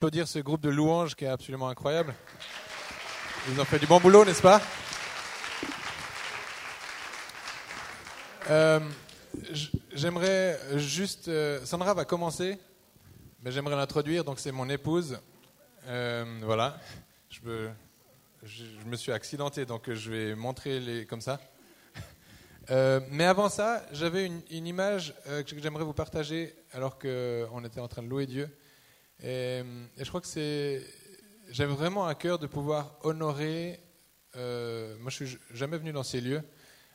applaudir ce groupe de louanges qui est absolument incroyable. Ils ont fait du bon boulot, n'est-ce pas? Euh, J'aimerais juste... Euh, Sandra va commencer, mais j'aimerais l'introduire. Donc c'est mon épouse. Euh, voilà. Je, me suis accidenté, donc je vais montrer les, comme ça. mais avant ça, j'avais une, image que j'aimerais vous partager alors qu'on était en train de louer Dieu. Et, je crois que c'est. J'aime vraiment à cœur de pouvoir honorer. Euh, moi, je suis jamais venu dans ces lieux,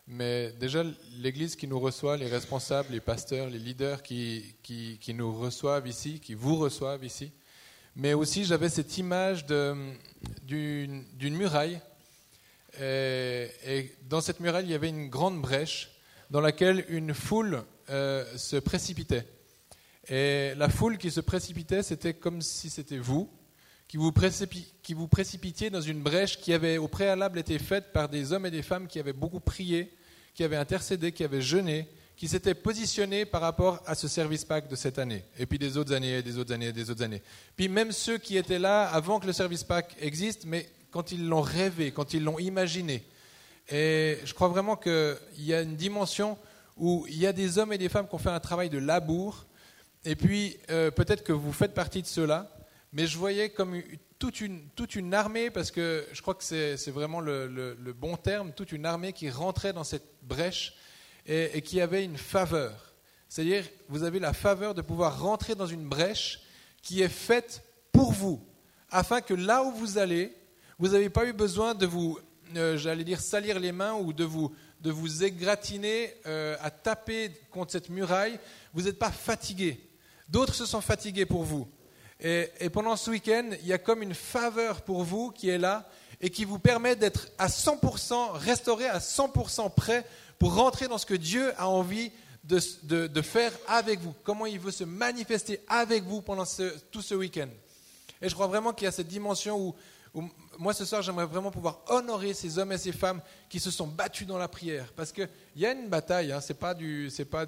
mais déjà l'Église qui nous reçoit, les responsables, les pasteurs, les leaders qui, qui, nous reçoivent ici, qui vous reçoivent ici. Mais aussi, j'avais cette image d'une muraille. Et, et, dans cette muraille, il y avait une grande brèche dans laquelle une foule euh, se précipitait. Et la foule qui se précipitait, c'était comme si c'était vous, qui vous, précipitiez dans une brèche qui avait au préalable été faite par des hommes et des femmes qui avaient beaucoup prié, qui avaient intercédé, qui avaient jeûné, qui s'étaient positionnés par rapport à ce service pack de cette année, et puis des autres années, et des autres années, et des autres années. Puis même ceux qui étaient là avant que le service pack existe, mais quand ils l'ont rêvé, quand ils l'ont imaginé. Et je crois vraiment qu'il y a une dimension où il y a des hommes et des femmes qui ont fait un travail de labour, et puis, euh, peut-être que vous faites partie de ceux-là, mais je voyais comme toute une, toute une armée, parce que je crois que c'est vraiment le, bon terme, toute une armée qui rentrait dans cette brèche et, qui avait une faveur. C'est-à-dire, vous avez la faveur de pouvoir rentrer dans une brèche qui est faite pour vous, afin que là où vous allez, vous n'avez pas eu besoin de vous, euh, j'allais dire, salir les mains ou de vous, de vous égratiner euh, à taper contre cette muraille. Vous n'êtes pas fatigué. D'autres se sont fatigués pour vous. Et, pendant ce week-end, il y a comme une faveur pour vous qui est là et qui vous permet d'être à 100% restauré, à 100% prêt pour rentrer dans ce que Dieu a envie de, faire avec vous, comment il veut se manifester avec vous pendant tout ce week-end. Et je crois vraiment qu'il y a cette dimension où, moi ce soir j'aimerais vraiment pouvoir honorer ces hommes et ces femmes qui se sont battus dans la prière. Parce qu'il y a une bataille, hein, c'est pas du, c'est pas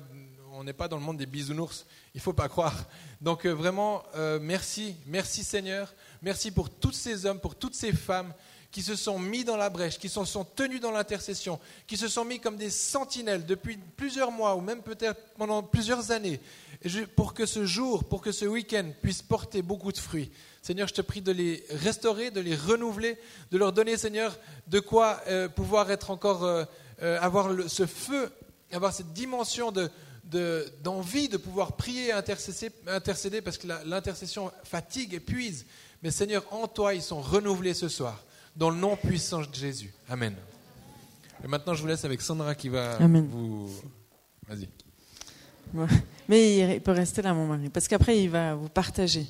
on n'est pas dans le monde des bisounours, il ne faut pas croire. Donc euh, vraiment, euh, merci, merci Seigneur, merci pour tous ces hommes, pour toutes ces femmes qui se sont mis dans la brèche, qui se sont tenus dans l'intercession, qui se sont mis comme des sentinelles depuis plusieurs mois ou même peut-être pendant plusieurs années, pour que ce jour, pour que ce week-end puisse porter beaucoup de fruits. Seigneur, je te prie de les restaurer, de les renouveler, de leur donner, Seigneur, de quoi euh, pouvoir être encore, avoir ce feu, avoir cette dimension de, d'envie de, pouvoir prier et intercéder, intercéder parce que l'intercession fatigue, épuise. Mais Seigneur, en toi, ils sont renouvelés ce soir, dans le nom puissant de Jésus. Amen. Et maintenant, je vous laisse avec Sandra qui va vous. Vas-y. Mais il peut rester là, mon mari, parce qu'après, il va vous partager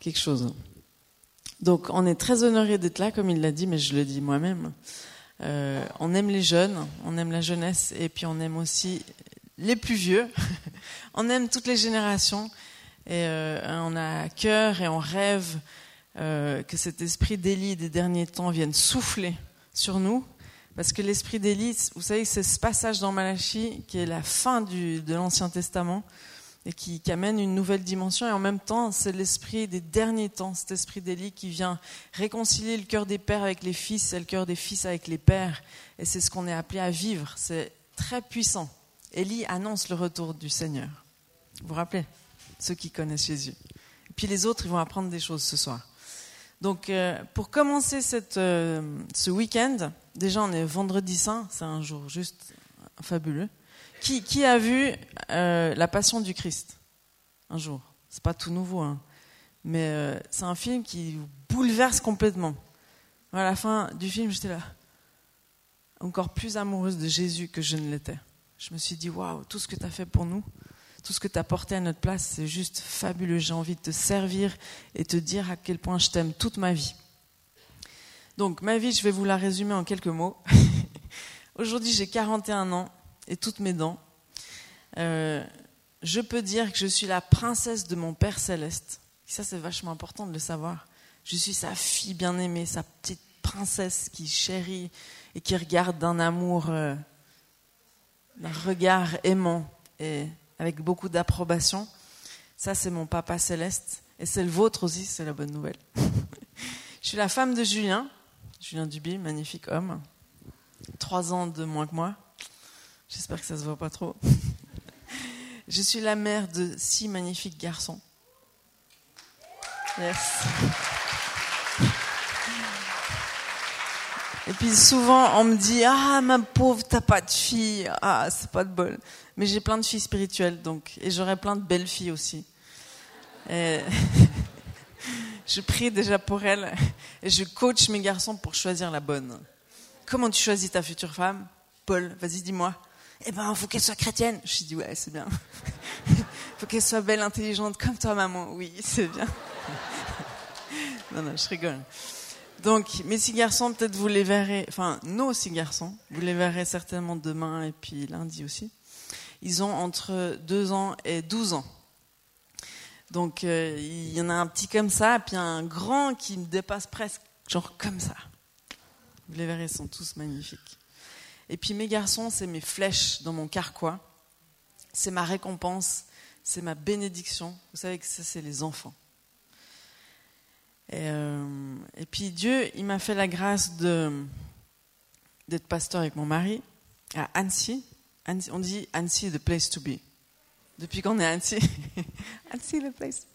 quelque chose. Donc, on est très honoré d'être là, comme il l'a dit, mais je le dis moi-même. Euh, on aime les jeunes, on aime la jeunesse, et puis on aime aussi les plus vieux. on aime toutes les générations et euh, on a cœur et on rêve euh, que cet esprit d'Élie des derniers temps vienne souffler sur nous. Parce que l'esprit d'Élie, vous savez, c'est ce passage dans Malachie qui est la fin de l'Ancien Testament et qui, qui, amène une nouvelle dimension. Et en même temps, c'est l'esprit des derniers temps, cet esprit d'Élie qui vient réconcilier le cœur des pères avec les fils et le cœur des fils avec les pères. Et c'est ce qu'on est appelé à vivre. C'est très puissant. Élie annonce le retour du Seigneur. Vous vous rappelez? Ceux qui connaissent Jésus. Et puis les autres, ils vont apprendre des choses ce soir. Donc, euh, pour commencer euh, ce week-end, déjà on est vendredi saint, c'est un jour juste fabuleux. Qui, qui a vu euh, La Passion du Christ? Un jour. C'est pas tout nouveau, hein. mais c'est un film qui bouleverse complètement. À la fin du film, j'étais là, encore plus amoureuse de Jésus que je ne l'étais je me suis dit, waouh, tout ce que tu as fait pour nous, tout ce que tu as porté à notre place, c'est juste fabuleux. J'ai envie de te servir et te dire à quel point je t'aime toute ma vie. Donc, ma vie, je vais vous la résumer en quelques mots. Aujourd'hui, j'ai 41 ans et toutes mes dents. Euh, je peux dire que je suis la princesse de mon Père céleste. Ça, c'est vachement important de le savoir. Je suis sa fille bien-aimée, sa petite princesse qui chérit et qui regarde d'un amour euh, d'un regard aimant et avec beaucoup d'approbation. Ça, c'est mon papa céleste. Et c'est le vôtre aussi, c'est la bonne nouvelle. je suis la femme de Julien, Julien Duby, magnifique homme. Trois ans de moins que moi. J'espère que ça se voit pas trop. je suis la mère de six magnifiques garçons. Yes. Et puis souvent, on me dit Ah, ma pauvre, t'as pas de fille. Ah, c'est pas de bol. Mais j'ai plein de filles spirituelles, donc. Et j'aurai plein de belles filles aussi. Je prie déjà pour elles. Et je coach mes garçons pour choisir la bonne. Comment tu choisis ta future femme? Paul, vas-y, dis-moi. Eh ben, faut qu'elle soit chrétienne. Je dis Ouais, c'est bien. Il faut qu'elle soit belle, intelligente, comme toi, maman. Oui, c'est bien. non, non, je rigole. Donc, mes six garçons, peut-être vous les verrez, enfin, nos six garçons, vous les verrez certainement demain et puis lundi aussi. Ils ont entre 2 ans et 12 ans. Donc, euh, il y en a un petit comme ça, puis un grand qui me dépasse presque, genre comme ça. Vous les verrez, ils sont tous magnifiques. Et puis mes garçons, c'est mes flèches dans mon carquois. C'est ma récompense, c'est ma bénédiction. Vous savez que ça, c'est les enfants. Et, euh, et, puis Dieu, il m'a fait la grâce d'être pasteur avec mon mari à Annecy. Annecy. On dit Annecy, the place to be. Depuis qu'on est Annecy, Annecy, the place.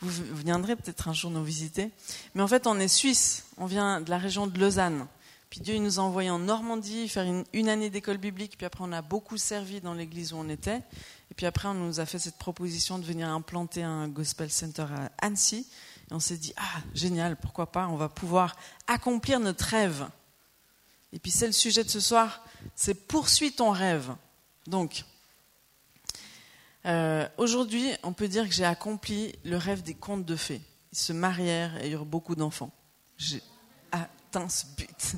Vous, viendrez peut-être un jour nous visiter. Mais en fait, on est suisse. On vient de la région de Lausanne. Puis Dieu, il nous a envoyés en Normandie faire une année d'école biblique. Puis après, on a beaucoup servi dans l'église où on était. Et puis après, on nous a fait cette proposition de venir implanter un gospel center à Annecy. Et on s'est dit, ah, génial, pourquoi pas, on va pouvoir accomplir notre rêve. Et puis c'est le sujet de ce soir, c'est poursuis ton rêve. Donc, euh, aujourd'hui, on peut dire que j'ai accompli le rêve des contes de fées. Ils se marièrent et eurent beaucoup d'enfants. J'ai atteint ce but.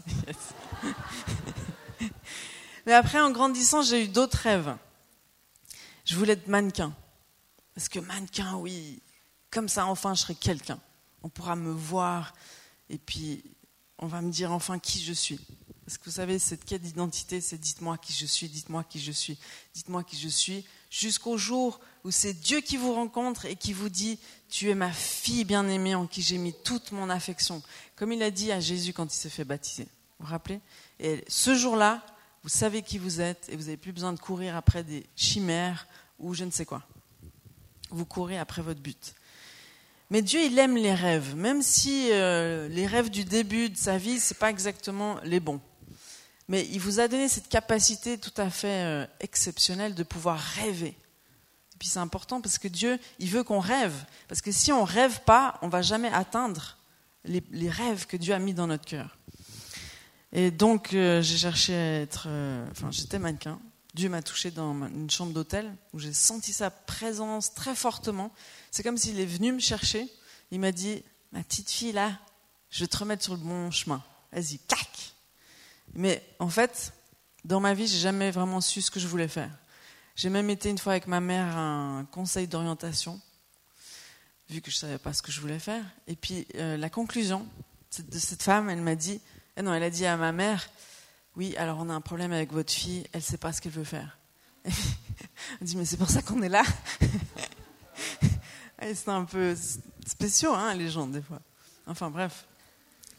Mais après, en grandissant, j'ai eu d'autres rêves. Je voulais être mannequin. Parce que mannequin, oui, comme ça, enfin, je serai quelqu'un. On pourra me voir et puis on va me dire enfin qui je suis. Parce que vous savez, cette quête d'identité, c'est dites-moi qui je suis, dites-moi qui je suis, dites-moi qui je suis, jusqu'au jour où c'est Dieu qui vous rencontre et qui vous dit, tu es ma fille bien-aimée en qui j'ai mis toute mon affection. Comme il a dit à Jésus quand il s'est fait baptiser. Vous vous rappelez? Et ce jour-là, vous savez qui vous êtes et vous n'avez plus besoin de courir après des chimères ou je ne sais quoi. Vous courez après votre but. Mais Dieu, il aime les rêves, même si euh, les rêves du début de sa vie, c'est pas exactement les bons. Mais il vous a donné cette capacité tout à fait euh, exceptionnelle de pouvoir rêver. Et puis c'est important parce que Dieu, il veut qu'on rêve. Parce que si on rêve pas, on va jamais atteindre les, rêves que Dieu a mis dans notre cœur. Et donc euh, j'ai cherché à être, enfin j'étais mannequin. Dieu m'a touché dans une chambre d'hôtel où j'ai senti sa présence très fortement. C'est comme s'il est venu me chercher. Il m'a dit, ma petite fille là, je vais te remettre sur le bon chemin. Vas-y, cac. Mais en fait, dans ma vie, j'ai jamais vraiment su ce que je voulais faire. J'ai même été une fois avec ma mère à un conseil d'orientation, vu que je savais pas ce que je voulais faire. Et puis euh, la conclusion de cette femme, elle m'a dit, eh non, elle a dit à ma mère, oui, alors on a un problème avec votre fille, elle sait pas ce qu'elle veut faire. elle dit, mais c'est pour ça qu'on est là. c'est un peu spéciaux, hein, les gens, des fois. Enfin, bref.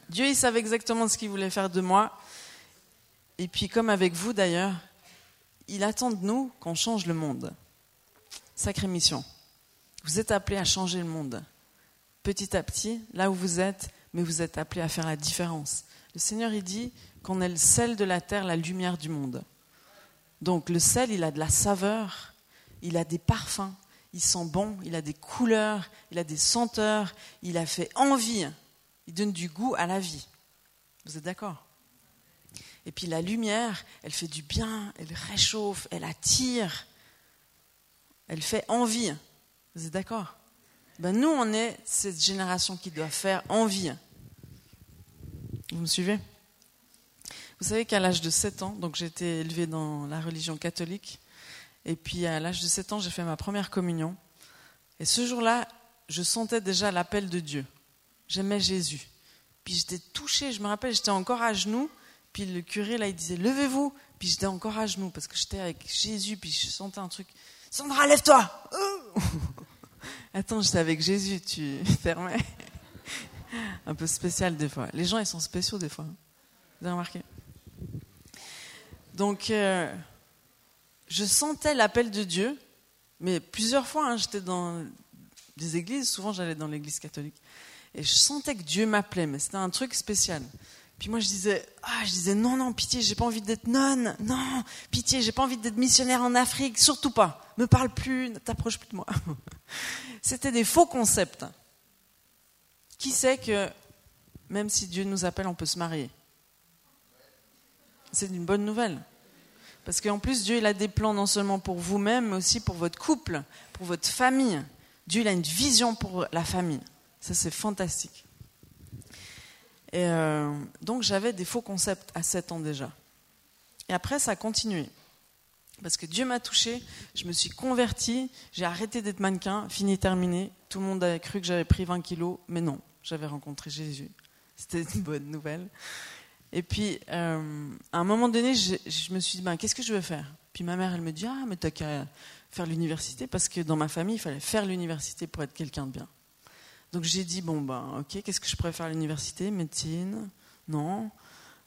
Dieu, il savait exactement ce qu'il voulait faire de moi. Et puis, comme avec vous d'ailleurs, il attend de nous qu'on change le monde. Sacrée mission. Vous êtes appelés à changer le monde. Petit à petit, là où vous êtes, mais vous êtes appelés à faire la différence. Le Seigneur, il dit qu'on est le sel de la terre, la lumière du monde. Donc, le sel, il a de la saveur, il a des parfums, il sent bon, il a des couleurs, il a des senteurs, il a fait envie, il donne du goût à la vie. Vous êtes d'accord? Et puis la lumière, elle fait du bien, elle réchauffe, elle attire, elle fait envie. Vous êtes d'accord? Ben Nous, on est cette génération qui doit faire envie. Vous me suivez? Vous savez qu'à l'âge de 7 ans, donc j'ai été élevée dans la religion catholique, et puis à l'âge de 7 ans, j'ai fait ma première communion. Et ce jour-là, je sentais déjà l'appel de Dieu. J'aimais Jésus. Puis j'étais touchée, je me rappelle, j'étais encore à genoux. Puis le curé, là, il disait, levez-vous. Puis j'étais encore à genoux parce que j'étais avec Jésus. Puis je sentais un truc. Sandra, lève-toi Attends, j'étais avec Jésus, tu fermais. Un peu spécial des fois. Les gens, ils sont spéciaux des fois. Vous avez remarqué? Donc, euh, je sentais l'appel de Dieu, mais plusieurs fois, hein, j'étais dans des églises, souvent j'allais dans l'église catholique, et je sentais que Dieu m'appelait, mais c'était un truc spécial. Puis moi je disais, ah, je disais non, non, pitié, j'ai pas envie d'être nonne, non, pitié, j'ai pas envie d'être missionnaire en Afrique, surtout pas. Me parle plus, ne t'approche plus de moi. C'était des faux concepts. Qui sait que même si Dieu nous appelle, on peut se marier? C'est une bonne nouvelle. Parce qu'en plus, Dieu il a des plans non seulement pour vous-même, mais aussi pour votre couple, pour votre famille. Dieu il a une vision pour la famille. Ça, c'est fantastique. Et euh, donc, j'avais des faux concepts à 7 ans déjà. Et après, ça a continué. Parce que Dieu m'a touché, je me suis convertie, j'ai arrêté d'être mannequin, fini, terminé. Tout le monde avait cru que j'avais pris 20 kilos, mais non, j'avais rencontré Jésus. C'était une bonne nouvelle. Et puis, euh, à un moment donné, je, me suis dit, ben, qu'est-ce que je veux faire? Puis ma mère, elle me dit, ah, mais t'as qu'à faire l'université, parce que dans ma famille, il fallait faire l'université pour être quelqu'un de bien. Donc j'ai dit, bon, ben, ok, qu'est-ce que je pourrais faire à l'université? Médecine Non.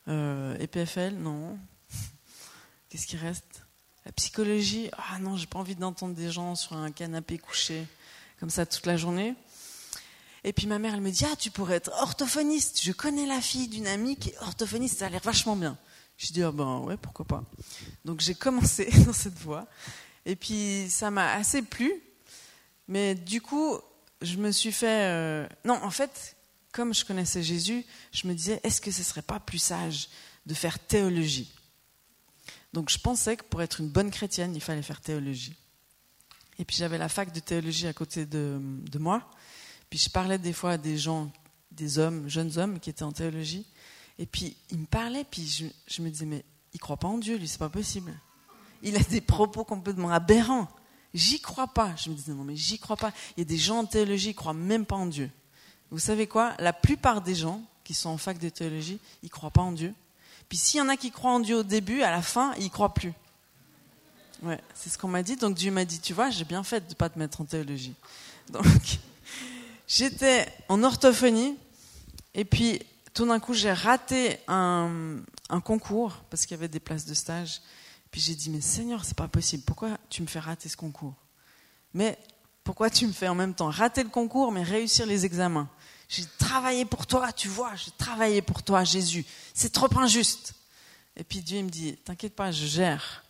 Euh, EPFL Non. Qu'est-ce qui reste? La psychologie Ah non, j'ai pas envie d'entendre des gens sur un canapé couché comme ça toute la journée. Et puis ma mère, elle me dit, ah, tu pourrais être orthophoniste. Je connais la fille d'une amie qui est orthophoniste, ça a l'air vachement bien. Je dis, ah ben ouais, pourquoi pas. Donc j'ai commencé dans cette voie. Et puis ça m'a assez plu. Mais du coup, je me suis fait... Euh, non, en fait, comme je connaissais Jésus, je me disais, est-ce que ce ne serait pas plus sage de faire théologie? Donc je pensais que pour être une bonne chrétienne, il fallait faire théologie. Et puis j'avais la fac de théologie à côté de, de, moi. Puis je parlais des fois à des gens, des hommes, jeunes hommes qui étaient en théologie. Et puis ils me parlaient, puis je, me disais, mais il ne croit pas en Dieu, lui, c'est pas possible. Il a des propos complètement aberrants. J'y crois pas. Je me disais, non, mais j'y crois pas. Il y a des gens en théologie qui croient même pas en Dieu. Vous savez quoi? La plupart des gens qui sont en fac de théologie, ils croient pas en Dieu. Puis s'il y en a qui croient en Dieu au début, à la fin, ils croient plus. Ouais, c'est ce qu'on m'a dit. Donc Dieu m'a dit, tu vois, j'ai bien fait de pas te mettre en théologie. Donc j'étais en orthophonie et puis tout d'un coup j'ai raté un, concours parce qu'il y avait des places de stage. Puis j'ai dit, mais Seigneur, c'est pas possible. Pourquoi tu me fais rater ce concours? Mais pourquoi tu me fais en même temps rater le concours, mais réussir les examens? J'ai travaillé pour toi, tu vois, j'ai travaillé pour toi, Jésus. C'est trop injuste. Et puis Dieu me dit, t'inquiète pas, je gère.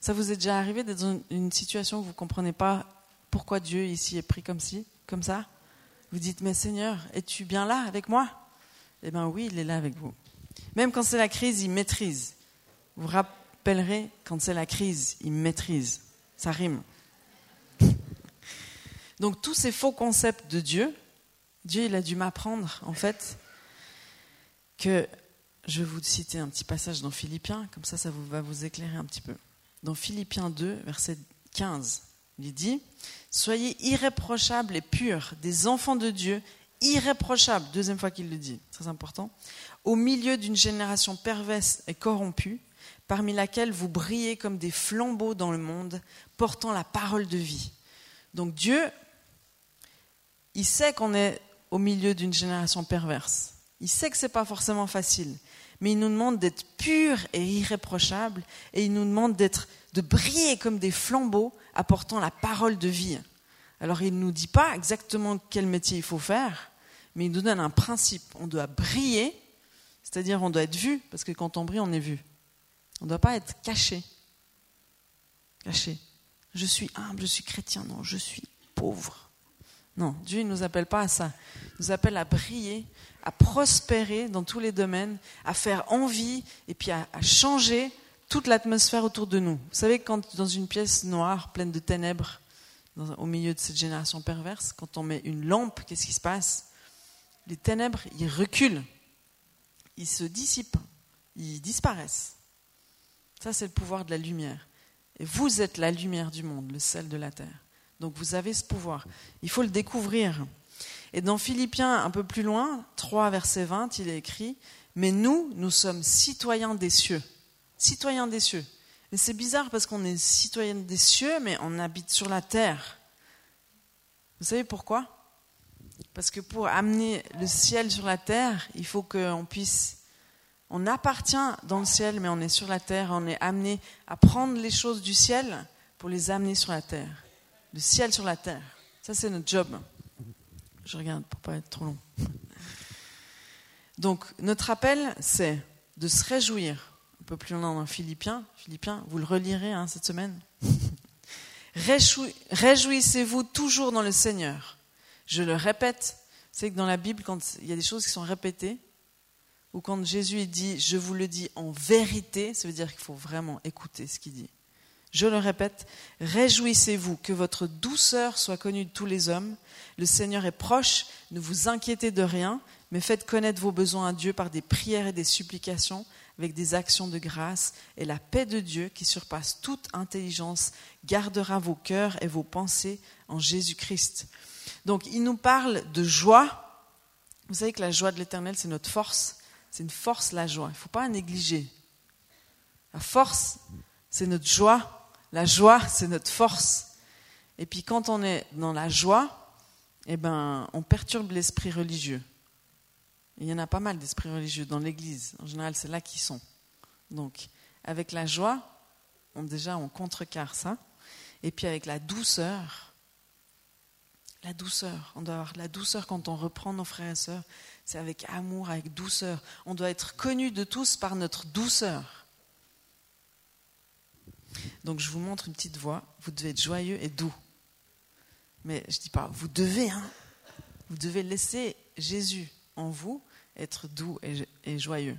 Ça vous est déjà arrivé d'être dans une situation où vous ne comprenez pas pourquoi Dieu ici est pris comme ci, comme ça? Vous dites, mais Seigneur, es-tu bien là avec moi? Eh bien oui, il est là avec vous. Même quand c'est la crise, il maîtrise. Vous vous rappellerai, quand c'est la crise, il maîtrise. Ça rime. Donc tous ces faux concepts de Dieu, Dieu il a dû m'apprendre en fait que je vais vous citer un petit passage dans Philippiens, comme ça ça va vous éclairer un petit peu. Dans Philippiens 2, verset 15, il dit Soyez irréprochables et purs, des enfants de Dieu, irréprochables, deuxième fois qu'il le dit, très important, au milieu d'une génération perverse et corrompue, parmi laquelle vous brillez comme des flambeaux dans le monde, portant la parole de vie. Donc Dieu, il sait qu'on est au milieu d'une génération perverse. Il sait que ce n'est pas forcément facile, mais il nous demande d'être purs et irréprochables, et il nous demande d'être, de briller comme des flambeaux, apportant la parole de vie. Alors il ne nous dit pas exactement quel métier il faut faire, mais il nous donne un principe. On doit briller, c'est-à-dire on doit être vu, parce que quand on brille, on est vu. On ne doit pas être caché. Caché. Je suis humble, je suis chrétien. Non, je suis pauvre. Non, Dieu ne nous appelle pas à ça. Il nous appelle à briller, à prospérer dans tous les domaines, à faire envie et puis à, changer toute l'atmosphère autour de nous. Vous savez, quand dans une pièce noire, pleine de ténèbres, au milieu de cette génération perverse, quand on met une lampe, qu'est-ce qui se passe? Les ténèbres, ils reculent, ils se dissipent, ils disparaissent. Ça, c'est le pouvoir de la lumière. Et vous êtes la lumière du monde, le sel de la terre. Donc vous avez ce pouvoir. Il faut le découvrir. Et dans Philippiens, un peu plus loin, 3 verset 20, il est écrit, Mais nous, nous sommes citoyens des cieux. Citoyens des cieux. Mais c'est bizarre parce qu'on est citoyens des cieux, mais on habite sur la terre. Vous savez pourquoi? Parce que pour amener le ciel sur la terre, il faut qu'on puisse... On appartient dans le ciel, mais on est sur la terre, on est amené à prendre les choses du ciel pour les amener sur la terre. Le ciel sur la terre. Ça, c'est notre job. Je regarde pour pas être trop long. Donc, notre appel, c'est de se réjouir. Un peu plus loin dans Philippiens. Philippiens, vous le relirez hein, cette semaine. Réjouissez-vous toujours dans le Seigneur. Je le répète, c'est que dans la Bible, quand il y a des choses qui sont répétées, ou quand Jésus dit Je vous le dis en vérité, ça veut dire qu'il faut vraiment écouter ce qu'il dit. Je le répète, réjouissez-vous que votre douceur soit connue de tous les hommes. Le Seigneur est proche, ne vous inquiétez de rien, mais faites connaître vos besoins à Dieu par des prières et des supplications, avec des actions de grâce, et la paix de Dieu, qui surpasse toute intelligence, gardera vos cœurs et vos pensées en Jésus-Christ. Donc il nous parle de joie. Vous savez que la joie de l'Éternel, c'est notre force. C'est une force, la joie. Il ne faut pas la négliger. La force, c'est notre joie. La joie, c'est notre force. Et puis quand on est dans la joie, eh ben, on perturbe l'esprit religieux il y en a pas mal d'esprits religieux dans l'Église. En général, c'est là qu'ils sont. Donc, avec la joie, on, déjà, on contrecarre ça. Et puis avec la douceur, la douceur, on doit avoir la douceur quand on reprend nos frères et sœurs. C'est avec amour, avec douceur. On doit être connu de tous par notre douceur. Donc je vous montre une petite voix. Vous devez être joyeux et doux. Mais je ne dis pas, vous devez, hein. Vous devez laisser Jésus en vous être doux et, joyeux.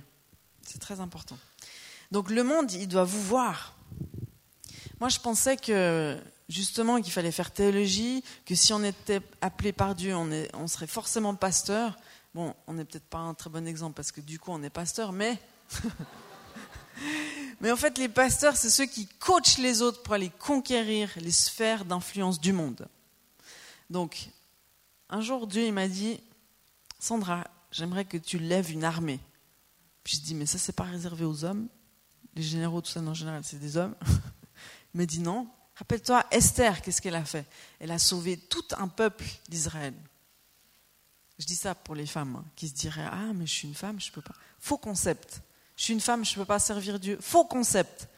C'est très important. Donc le monde, il doit vous voir. Moi, je pensais que justement qu'il fallait faire théologie, que si on était appelé par Dieu, on, on serait forcément pasteur. Bon, on n'est peut-être pas un très bon exemple parce que du coup, on est pasteur, mais mais en fait, les pasteurs, c'est ceux qui coachent les autres pour aller conquérir les sphères d'influence du monde. Donc, un jour, Dieu il m'a dit, Sandra, j'aimerais que tu lèves une armée. Puis je dis, mais ça, c'est pas réservé aux hommes. Les généraux, tout ça, en général, c'est des hommes. Il m'a dit non. Rappelle-toi, Esther, qu'est-ce qu'elle a fait? Elle a sauvé tout un peuple d'Israël. Je dis ça pour les femmes hein, qui se diraient Ah, mais je suis une femme, je ne peux pas. Faux concept. Je suis une femme, je ne peux pas servir Dieu. Faux concept.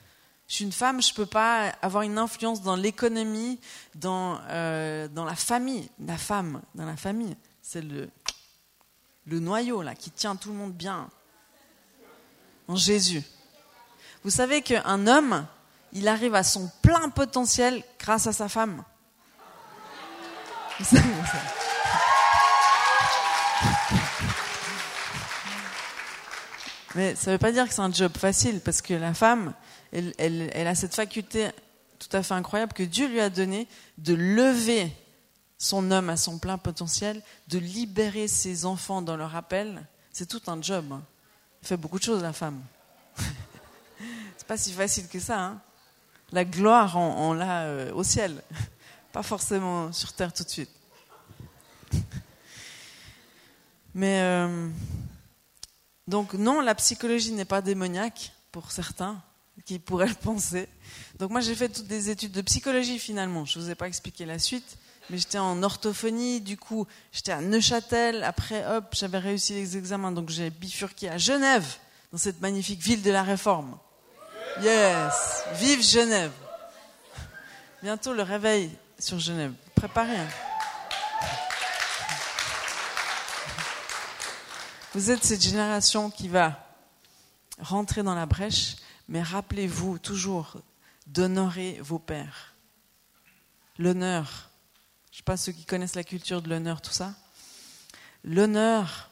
Je suis une femme, je ne peux pas avoir une influence dans l'économie, dans, euh, dans la famille. La femme, dans la famille, c'est le, le noyau là, qui tient tout le monde bien en Jésus. Vous savez qu'un homme, il arrive à son plein potentiel grâce à sa femme. Mais ça ne veut pas dire que c'est un job facile, parce que la femme, elle, elle, a cette faculté tout à fait incroyable que Dieu lui a donnée de lever son homme à son plein potentiel, de libérer ses enfants dans leur appel, c'est tout un job. Hein. Elle fait beaucoup de choses, la femme. c'est pas si facile que ça. Hein. La gloire, on, l'a euh, au ciel, pas forcément sur terre tout de suite. Mais euh, donc non, la psychologie n'est pas démoniaque pour certains qui pourraient le penser. Donc moi j'ai fait toutes des études de psychologie finalement. Je ne vous ai pas expliqué la suite mais j'étais en orthophonie, du coup, j'étais à Neuchâtel, après, hop, j'avais réussi les examens, donc j'ai bifurqué à Genève, dans cette magnifique ville de la Réforme. Yes, vive Genève. Bientôt le réveil sur Genève. Préparez. Hein. Vous êtes cette génération qui va rentrer dans la brèche, mais rappelez-vous toujours d'honorer vos pères. L'honneur, je ne sais pas ceux qui connaissent la culture de l'honneur, tout ça. L'honneur,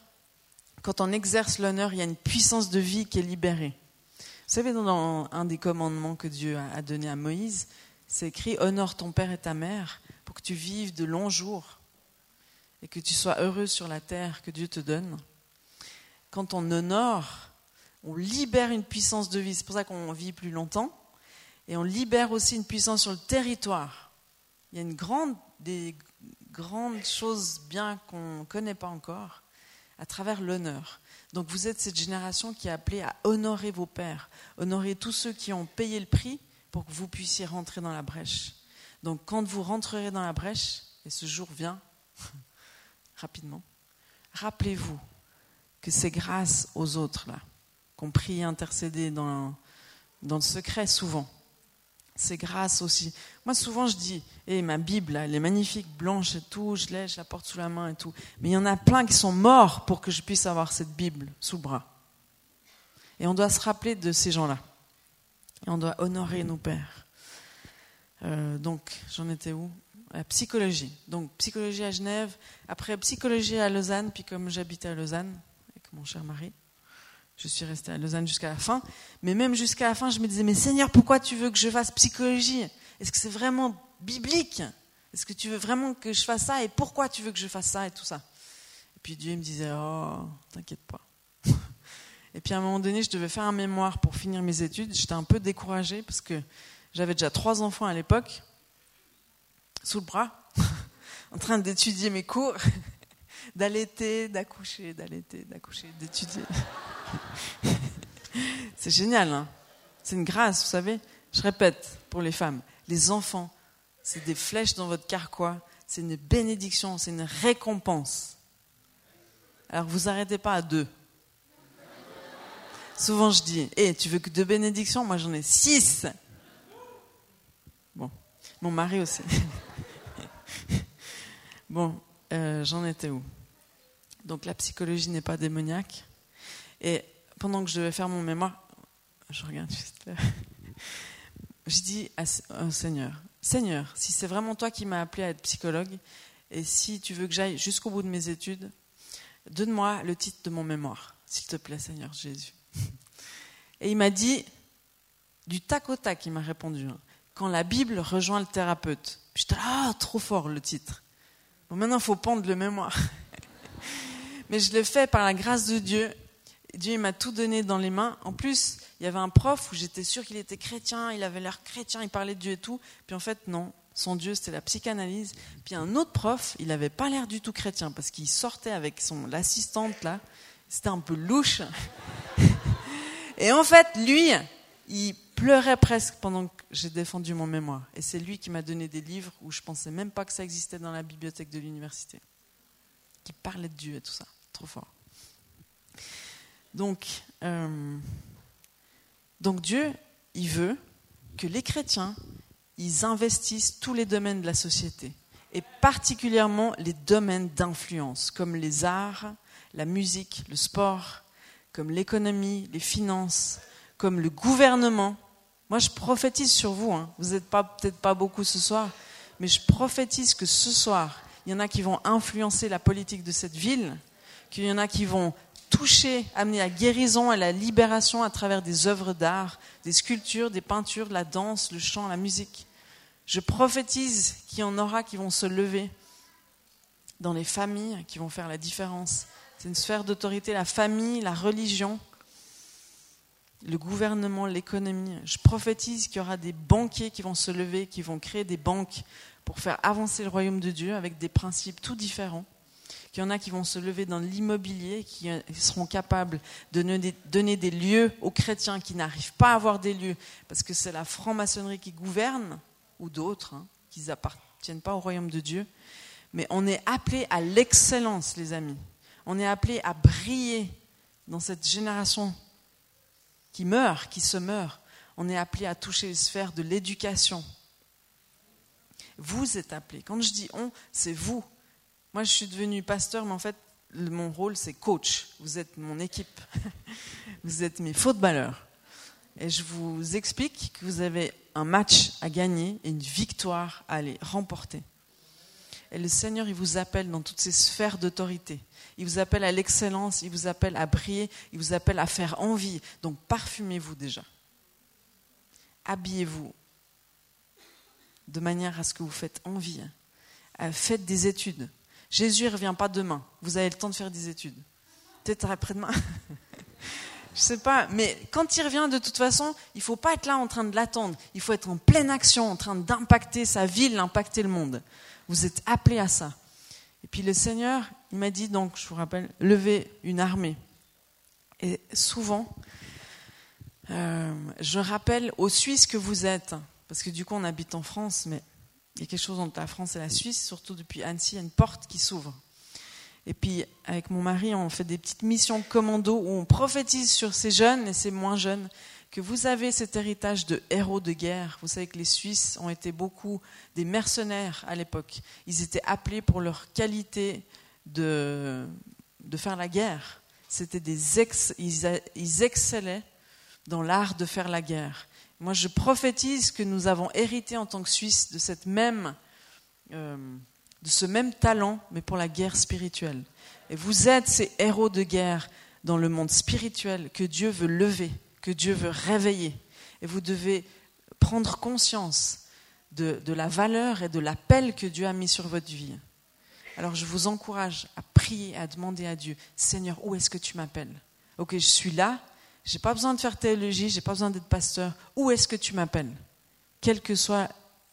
quand on exerce l'honneur, il y a une puissance de vie qui est libérée. Vous savez, dans un des commandements que Dieu a donné à Moïse, c'est écrit Honore ton père et ta mère pour que tu vives de longs jours et que tu sois heureux sur la terre que Dieu te donne. Quand on honore, on libère une puissance de vie. C'est pour ça qu'on vit plus longtemps. Et on libère aussi une puissance sur le territoire. Il y a une grande des grandes choses bien qu'on ne connaît pas encore à travers l'honneur. Donc vous êtes cette génération qui est appelée à honorer vos pères, honorer tous ceux qui ont payé le prix pour que vous puissiez rentrer dans la brèche. Donc quand vous rentrerez dans la brèche, et ce jour vient rapidement, rappelez-vous que c'est grâce aux autres, là, qu'on prie et intercédé dans, dans le secret souvent. C'est grâce aussi. Moi, souvent, je dis, eh, ma Bible, elle est magnifique, blanche et tout, je l'ai, je la porte sous la main et tout. Mais il y en a plein qui sont morts pour que je puisse avoir cette Bible sous le bras. Et on doit se rappeler de ces gens-là. Et on doit honorer nos pères. Euh, donc, j'en étais où? La psychologie. Donc, psychologie à Genève, après psychologie à Lausanne, puis comme j'habitais à Lausanne, avec mon cher mari, je suis restée à Lausanne jusqu'à la fin. Mais même jusqu'à la fin, je me disais, mais Seigneur, pourquoi tu veux que je fasse psychologie? Est-ce que c'est vraiment biblique? Est-ce que tu veux vraiment que je fasse ça? Et pourquoi tu veux que je fasse ça et tout ça? Et puis Dieu me disait, oh, t'inquiète pas. Et puis à un moment donné, je devais faire un mémoire pour finir mes études. J'étais un peu découragée parce que j'avais déjà trois enfants à l'époque, sous le bras, en train d'étudier mes cours, d'allaiter, d'accoucher, d'allaiter, d'accoucher, d'étudier. C'est génial, hein c'est une grâce, vous savez. Je répète pour les femmes, les enfants, c'est des flèches dans votre carquois, c'est une bénédiction, c'est une récompense. Alors vous arrêtez pas à deux. Souvent je dis, hé, tu veux que deux bénédictions? Moi j'en ai six. Bon, mon mari aussi. bon, euh, j'en étais où? Donc la psychologie n'est pas démoniaque. Et pendant que je devais faire mon mémoire, je regarde juste là, je dis au Seigneur, Seigneur, si c'est vraiment toi qui m'as appelé à être psychologue, et si tu veux que j'aille jusqu'au bout de mes études, donne-moi le titre de mon mémoire, s'il te plaît, Seigneur Jésus. Et il m'a dit, du tac au tac, il m'a répondu, hein, quand la Bible rejoint le thérapeute. J'étais ah, trop fort le titre. Bon, maintenant, il faut pendre le mémoire. Mais je l'ai fait par la grâce de Dieu Dieu m'a tout donné dans les mains. En plus, il y avait un prof où j'étais sûre qu'il était chrétien, il avait l'air chrétien, il parlait de Dieu et tout. Puis en fait, non, son Dieu, c'était la psychanalyse. Puis un autre prof, il n'avait pas l'air du tout chrétien parce qu'il sortait avec son l'assistante là. C'était un peu louche. Et en fait, lui, il pleurait presque pendant que j'ai défendu mon mémoire. Et c'est lui qui m'a donné des livres où je pensais même pas que ça existait dans la bibliothèque de l'université, qui parlait de Dieu et tout ça. Trop fort. Donc, euh, donc Dieu, il veut que les chrétiens, ils investissent tous les domaines de la société, et particulièrement les domaines d'influence, comme les arts, la musique, le sport, comme l'économie, les finances, comme le gouvernement. Moi, je prophétise sur vous, hein. vous n'êtes peut-être pas beaucoup ce soir, mais je prophétise que ce soir, il y en a qui vont influencer la politique de cette ville, qu'il y en a qui vont toucher, amener à guérison, à la libération à travers des œuvres d'art, des sculptures, des peintures, la danse, le chant, la musique. Je prophétise qu'il y en aura qui vont se lever dans les familles, qui vont faire la différence. C'est une sphère d'autorité, la famille, la religion, le gouvernement, l'économie. Je prophétise qu'il y aura des banquiers qui vont se lever, qui vont créer des banques pour faire avancer le royaume de Dieu avec des principes tout différents qu'il y en a qui vont se lever dans l'immobilier, qui seront capables de donner des lieux aux chrétiens qui n'arrivent pas à avoir des lieux, parce que c'est la franc-maçonnerie qui gouverne, ou d'autres, hein, qui n'appartiennent pas au royaume de Dieu. Mais on est appelé à l'excellence, les amis. On est appelé à briller dans cette génération qui meurt, qui se meurt. On est appelé à toucher les sphères de l'éducation. Vous êtes appelés. Quand je dis on, c'est vous. Moi, je suis devenu pasteur, mais en fait, mon rôle, c'est coach. Vous êtes mon équipe. Vous êtes mes footballeurs. Et je vous explique que vous avez un match à gagner et une victoire à aller remporter. Et le Seigneur, il vous appelle dans toutes ces sphères d'autorité. Il vous appelle à l'excellence, il vous appelle à briller, il vous appelle à faire envie. Donc parfumez-vous déjà. Habillez-vous de manière à ce que vous faites envie. Faites des études. Jésus ne revient pas demain. Vous avez le temps de faire des études. Peut-être après-demain. Je sais pas, mais quand il revient, de toute façon, il faut pas être là en train de l'attendre. Il faut être en pleine action, en train d'impacter sa ville, d'impacter le monde. Vous êtes appelés à ça. Et puis le Seigneur, il m'a dit donc, je vous rappelle, levez une armée. Et souvent, euh, je rappelle aux Suisses que vous êtes, parce que du coup on habite en France, mais il y a quelque chose entre la France et la Suisse, surtout depuis Annecy, il y a une porte qui s'ouvre. Et puis, avec mon mari, on fait des petites missions commando où on prophétise sur ces jeunes et ces moins jeunes que vous avez cet héritage de héros de guerre. Vous savez que les Suisses ont été beaucoup des mercenaires à l'époque. Ils étaient appelés pour leur qualité de, de faire la guerre. C'était des ex, ils, ils excellaient dans l'art de faire la guerre. Moi, je prophétise que nous avons hérité en tant que Suisses euh, de ce même talent, mais pour la guerre spirituelle. Et vous êtes ces héros de guerre dans le monde spirituel que Dieu veut lever, que Dieu veut réveiller. Et vous devez prendre conscience de la valeur et de l'appel que Dieu a mis sur votre vie. Alors je vous encourage à prier, à demander à Dieu, Seigneur, où est-ce que tu m'appelles? Ok, je suis là, j'ai pas besoin de faire théologie, j'ai pas besoin d'être pasteur. Où est-ce que tu m'appelles? Quelle que soit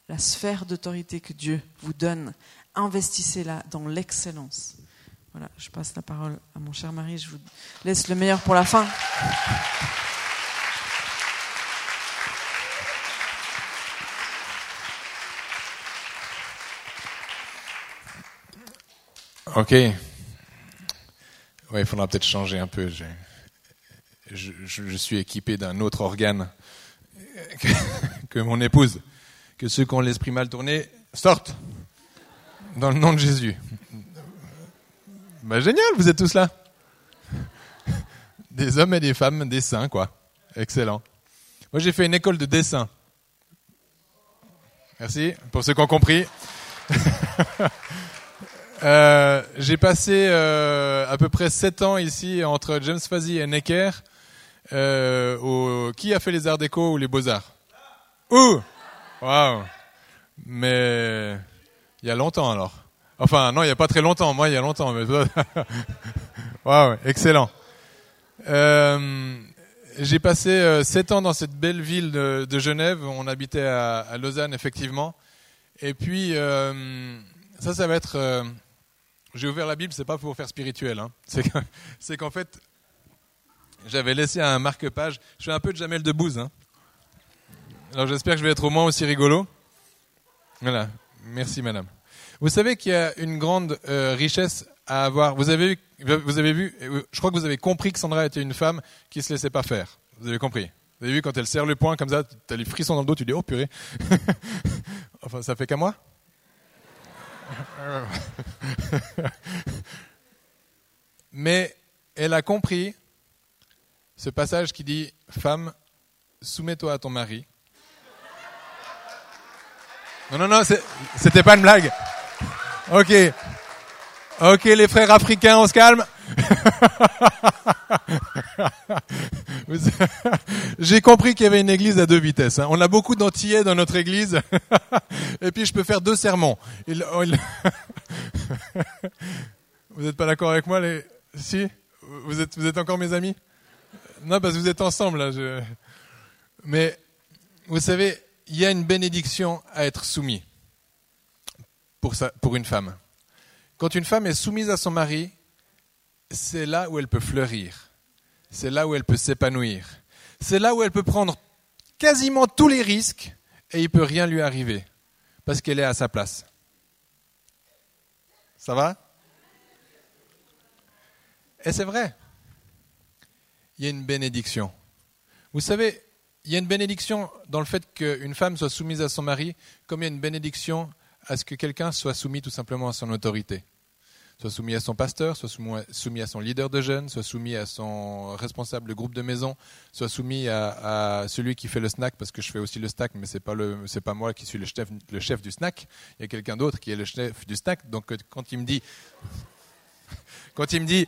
la sphère d'autorité que Dieu vous donne, investissez-la dans l'excellence. Voilà, je passe la parole à mon cher mari, je vous laisse le meilleur pour la fin. Ok. Ouais, il faudra peut-être changer un peu. Je, suis équipé d'un autre organe que, mon épouse. Que ceux qui ont l'esprit mal tourné sortent. Dans le nom de Jésus. Bah, génial, vous êtes tous là. Des hommes et des femmes, des saints, quoi. Excellent. Moi, j'ai fait une école de dessin. Merci pour ceux qui ont compris. euh, j'ai passé euh, à peu près 7 ans ici entre James Fazy et Necker. Euh. Qui a fait les arts déco ou les beaux-arts? Ouh Waouh Mais il y a longtemps alors. Enfin, non, il n'y a pas très longtemps. Moi, il y a longtemps. Mais... Waouh, excellent. Euh, j'ai passé euh, sept ans dans cette belle ville de, Genève. On habitait à, Lausanne, effectivement. Et puis, euh, ça, ça va être. j'ai ouvert la Bible, c'est pas pour faire spirituel. Hein. C'est qu'en fait, j'avais laissé un marque-page. Je fais un peu de Jamel Debbouze. Hein. Alors, j'espère que je vais être au moins aussi rigolo. Voilà. Merci, madame. Vous savez qu'il y a une grande euh, richesse à avoir. Vous avez, vous avez vu, je crois que vous avez compris que Sandra était une femme qui ne se laissait pas faire. Vous avez compris Vous avez vu quand elle serre le poing comme ça, tu as les frissons dans le dos, tu dis oh purée. enfin, ça fait qu'à moi? Mais elle a compris ce passage qui dit Femme, soumets-toi à ton mari. Non, non, non, c'était pas une blague. Ok. Ok, les frères africains, on se calme. J'ai compris qu'il y avait une église à deux vitesses. Hein. On a beaucoup d'antillais dans notre église. Et puis je peux faire deux sermons. Il... vous n'êtes pas d'accord avec moi les... Si? Vous êtes, vous êtes encore mes amis? Non, parce que vous êtes ensemble là. Mais vous savez, il y a une bénédiction à être soumis pour, pour une femme. Quand une femme est soumise à son mari, c'est là où elle peut fleurir. C'est là où elle peut s'épanouir. C'est là où elle peut prendre quasiment tous les risques et il ne peut rien lui arriver parce qu'elle est à sa place. Ça va? Et c'est vrai. Il y a une bénédiction. Vous savez, il y a une bénédiction dans le fait qu'une femme soit soumise à son mari, comme il y a une bénédiction à ce que quelqu'un soit soumis tout simplement à son autorité. Soit soumis à son pasteur, soit soumis à son leader de jeunes, soit soumis à son responsable de groupe de maison, soit soumis à, celui qui fait le snack, parce que je fais aussi le snack, mais le, c'est pas moi qui suis le chef, le chef du snack. Il y a quelqu'un d'autre qui est le chef du snack. Donc quand il me dit, quand il me dit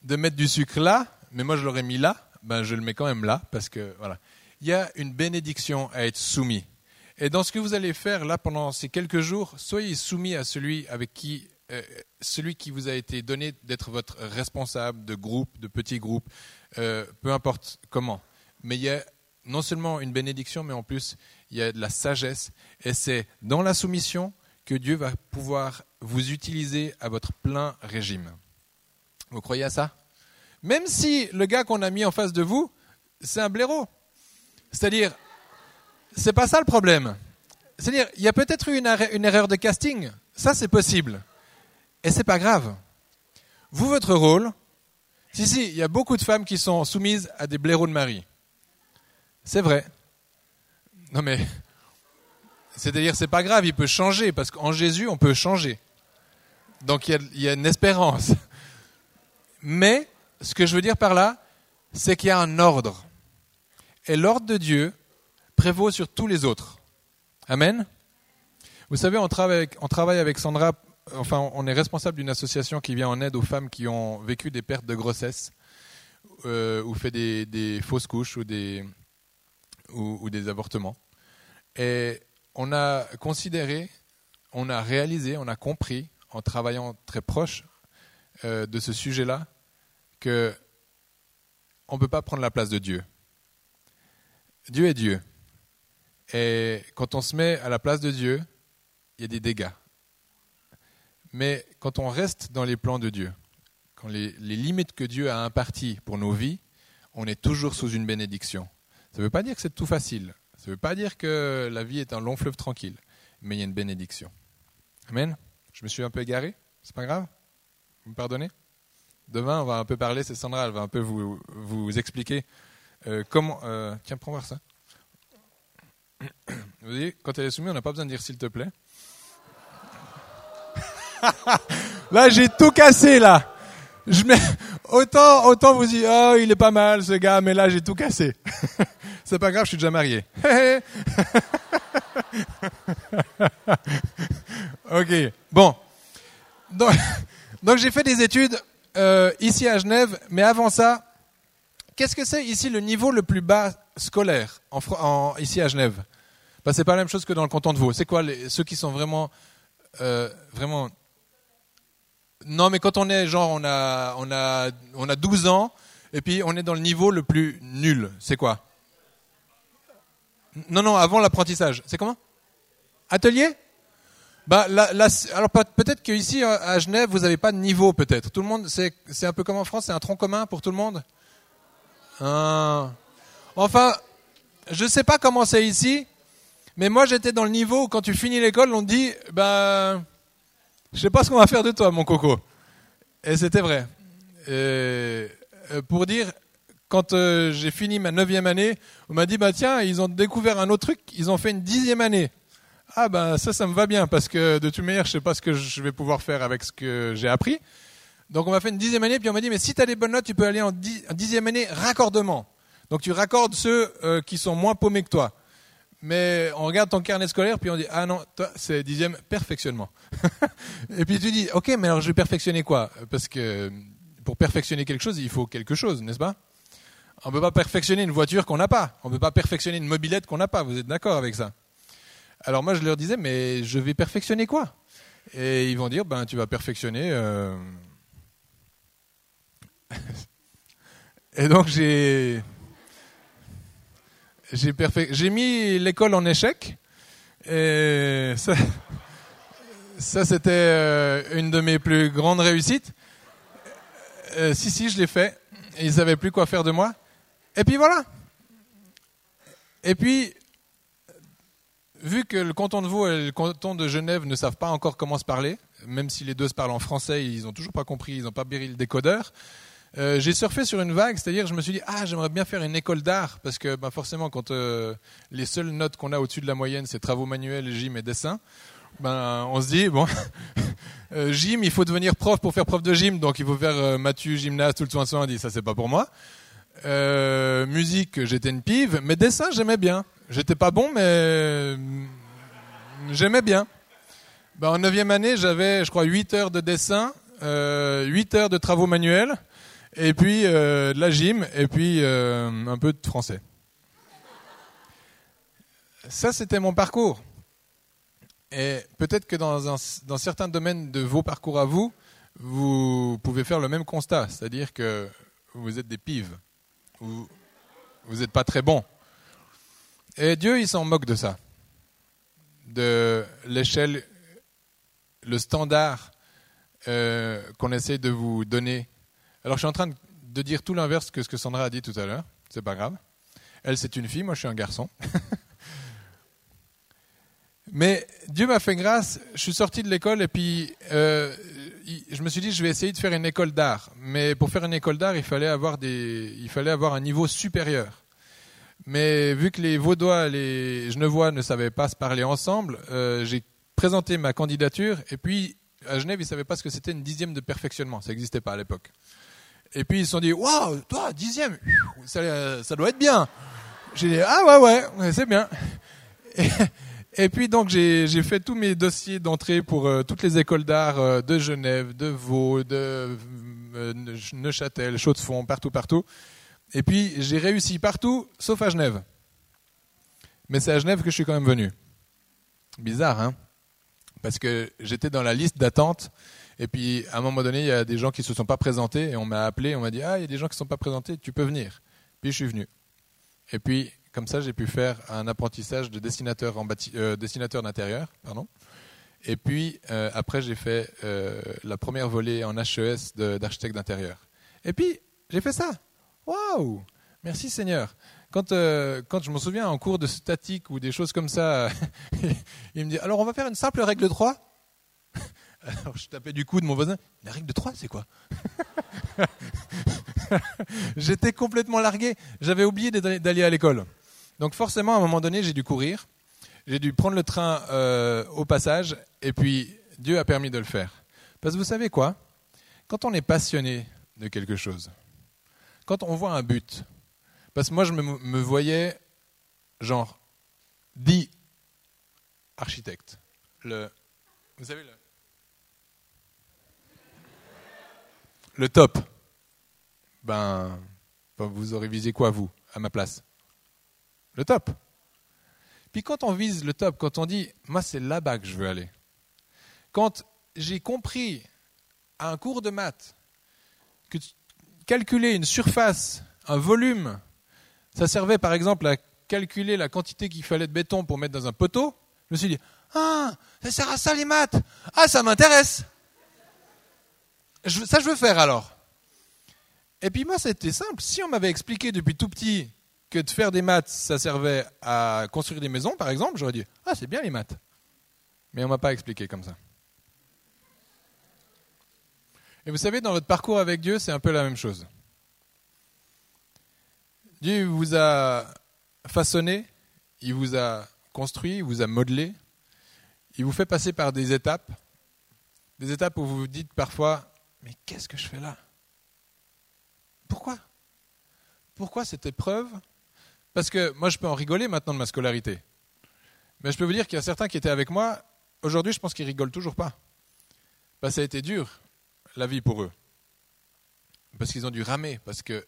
de mettre du sucre là, mais moi je l'aurais mis là, ben je le mets quand même là, parce que voilà. Il y a une bénédiction à être soumis. Et dans ce que vous allez faire là pendant ces quelques jours, soyez soumis à celui avec qui, euh, celui qui vous a été donné d'être votre responsable de groupe, de petit groupe, euh, peu importe comment. Mais il y a non seulement une bénédiction, mais en plus il y a de la sagesse. Et c'est dans la soumission que Dieu va pouvoir vous utiliser à votre plein régime. Vous croyez à ça? Même si le gars qu'on a mis en face de vous, c'est un blaireau. C'est-à-dire, c'est pas ça le problème. C'est-à-dire, il y a peut-être eu une, erreur de casting. Ça, c'est possible. Et c'est pas grave. Vous, votre rôle, si, si, il y a beaucoup de femmes qui sont soumises à des blaireaux de mari. C'est vrai. Non mais, c'est-à-dire, c'est pas grave, il peut changer, parce qu'en Jésus, on peut changer. Donc il y a une espérance. Mais, ce que je veux dire par là, c'est qu'il y a un ordre. Et l'ordre de Dieu prévaut sur tous les autres. Amen. Vous savez, on travaille avec, Sandra, enfin, on est responsable d'une association qui vient en aide aux femmes qui ont vécu des pertes de grossesse euh, ou fait des, fausses couches ou des, ou des avortements. Et on a considéré, on a réalisé, on a compris, en travaillant très proche euh, de ce sujet-là, on ne peut pas prendre la place de Dieu. Dieu est Dieu. Et quand on se met à la place de Dieu, il y a des dégâts. Mais quand on reste dans les plans de Dieu, quand les, les limites que Dieu a imparties pour nos vies, on est toujours sous une bénédiction. Ça ne veut pas dire que c'est tout facile. Ça ne veut pas dire que la vie est un long fleuve tranquille. Mais il y a une bénédiction. Amen. Je me suis un peu égaré. C'est pas grave. Vous me pardonnez? Demain, on va un peu parler. C'est Sandra. Elle va un peu vous, vous expliquer euh, comment. Euh, tiens, prends voir ça. Vous voyez, quand elle est soumise, on n'a pas besoin de dire s'il te plaît. là, j'ai tout cassé, là. Je mets, autant, autant vous dire, oh, il est pas mal, ce gars, mais là, j'ai tout cassé. C'est pas grave, je suis déjà marié. ok, bon. Donc, donc j'ai fait des études euh, ici à Genève, mais avant ça, qu'est-ce que c'est ici le niveau le plus bas scolaire en, en, ici à Genève? Bah, C'est pas la même chose que dans le canton de Vaud. C'est quoi les, ceux qui sont vraiment, euh, vraiment Non, mais quand on est genre, on a, on a, on a 12 ans, et puis on est dans le niveau le plus nul. C'est quoi? Non, non, avant l'apprentissage. C'est comment? Atelier? Bah, alors peut-être qu'ici à Genève vous n'avez pas de niveau peut-être. Tout le monde, c'est un peu comme en France, c'est un tronc commun pour tout le monde? Ah. Enfin, je ne sais pas comment c'est ici, mais moi j'étais dans le niveau où quand tu finis l'école, on te dit, ben, je sais pas ce qu'on va faire de toi, mon coco. Et c'était vrai. Et pour dire, quand euh, j'ai fini ma neuvième année, on m'a dit, bah tiens, ils ont découvert un autre truc, ils ont fait une dixième année. Ah ben ça, ça me va bien parce que de toute manière, je sais pas ce que je vais pouvoir faire avec ce que j'ai appris. Donc on m'a fait une dixième année, puis on m'a dit, mais si tu as des bonnes notes, tu peux aller en dixième année raccordement. Donc tu raccordes ceux euh, qui sont moins paumés que toi. Mais on regarde ton carnet scolaire, puis on dit, ah non, toi, c'est dixième perfectionnement. et puis tu dis, ok, mais alors je vais perfectionner quoi? Parce que pour perfectionner quelque chose, il faut quelque chose, n'est-ce pas? On ne peut pas perfectionner une voiture qu'on n'a pas. On ne peut pas perfectionner une mobilette qu'on n'a pas. Vous êtes d'accord avec ça? Alors moi, je leur disais, mais je vais perfectionner quoi? Et ils vont dire, ben, tu vas perfectionner. Euh... Et donc j'ai j'ai mis l'école en échec. Et ça, c'était euh, une de mes plus grandes réussites. Euh, si si, je l'ai fait. Ils savaient plus quoi faire de moi. Et puis voilà. Et puis vu que le canton de Vaud et le canton de Genève ne savent pas encore comment se parler, même si les deux se parlent en français, ils n'ont toujours pas compris, ils n'ont pas béré le décodeur. Euh, j'ai surfé sur une vague, c'est-à-dire je me suis dit ah j'aimerais bien faire une école d'art parce que bah, forcément quand euh, les seules notes qu'on a au-dessus de la moyenne c'est travaux manuels, gym et dessin, ben on se dit bon euh, gym il faut devenir prof pour faire prof de gym donc il faut faire Mathieu gymnase tout le soin soin dit ça c'est pas pour moi. Euh, musique j'étais une pive mais dessin j'aimais bien. J'étais pas bon, mais j'aimais bien. Ben, en neuvième année, j'avais, je crois, 8 heures de dessin, euh, 8 heures de travaux manuels, et puis euh, de la gym, et puis euh, un peu de français. Ça, c'était mon parcours. Et peut-être que dans, dans certains domaines de vos parcours à vous, vous pouvez faire le même constat, c'est-à-dire que vous êtes des pives, vous n'êtes pas très bons. Et Dieu, il s'en moque de ça, de l'échelle, le standard euh, qu'on essaie de vous donner. Alors, je suis en train de dire tout l'inverse que ce que Sandra a dit tout à l'heure. C'est pas grave. Elle, c'est une fille, moi, je suis un garçon. Mais Dieu m'a fait grâce. Je suis sorti de l'école et puis euh, je me suis dit je vais essayer de faire une école d'art. Mais pour faire une école d'art, il fallait avoir des, il fallait avoir un niveau supérieur. Mais vu que les Vaudois, les Genevois ne savaient pas se parler ensemble, euh, j'ai présenté ma candidature et puis à Genève, ils ne savaient pas ce que c'était une dixième de perfectionnement. Ça n'existait pas à l'époque. Et puis ils se sont dit waouh, toi dixième, ça, ça doit être bien. J'ai dit ah ouais ouais, c'est bien. Et, puis donc j'ai fait tous mes dossiers d'entrée pour euh, toutes les écoles d'art euh, de Genève, de Vaud, de euh, Neuchâtel, Chaux-de-Fonds, partout partout. Et puis j'ai réussi partout, sauf à Genève. Mais c'est à Genève que je suis quand même venu. Bizarre, hein? Parce que j'étais dans la liste d'attente. Et puis, à un moment donné, il y a des gens qui ne se sont pas présentés. Et on m'a appelé, on m'a dit Ah, il y a des gens qui ne sont pas présentés, tu peux venir. Puis je suis venu. Et puis, comme ça, j'ai pu faire un apprentissage de dessinateur, en euh, dessinateur d'intérieur. Pardon. Et puis, euh, après, j'ai fait euh, la première volée en HES d'architecte d'intérieur. Et puis, j'ai fait ça. Waouh Merci Seigneur. Quand, euh, quand je me souviens en cours de statique ou des choses comme ça, il me dit Alors on va faire une simple règle de 3 Alors je tapais du coup de mon voisin La règle de 3, c'est quoi? J'étais complètement largué. J'avais oublié d'aller à l'école. Donc forcément, à un moment donné, j'ai dû courir. J'ai dû prendre le train euh, au passage. Et puis, Dieu a permis de le faire. Parce que vous savez quoi? Quand on est passionné de quelque chose, quand on voit un but, parce que moi je me, voyais genre dit architecte. Le, vous savez le, le top. Ben, vous aurez visé quoi vous à ma place? Le top. Puis quand on vise le top, quand on dit moi c'est là-bas que je veux aller, quand j'ai compris à un cours de maths que calculer une surface, un volume, ça servait par exemple à calculer la quantité qu'il fallait de béton pour mettre dans un poteau, je me suis dit, ah, ça sert à ça les maths. Ah, ça m'intéresse. Ça, je veux faire alors. Et puis moi, c'était simple. Si on m'avait expliqué depuis tout petit que de faire des maths, ça servait à construire des maisons, par exemple, j'aurais dit, ah, c'est bien les maths. Mais on ne m'a pas expliqué comme ça. Et vous savez, dans votre parcours avec Dieu, c'est un peu la même chose. Dieu vous a façonné, il vous a construit, il vous a modelé, il vous fait passer par des étapes, des étapes où vous vous dites parfois, mais qu'est-ce que je fais là? Pourquoi? Pourquoi cette épreuve? Parce que moi, je peux en rigoler maintenant de ma scolarité. Mais je peux vous dire qu'il y a certains qui étaient avec moi, aujourd'hui, je pense qu'ils rigolent toujours pas. Parce que ça a été dur la vie pour eux. Parce qu'ils ont dû ramer, parce que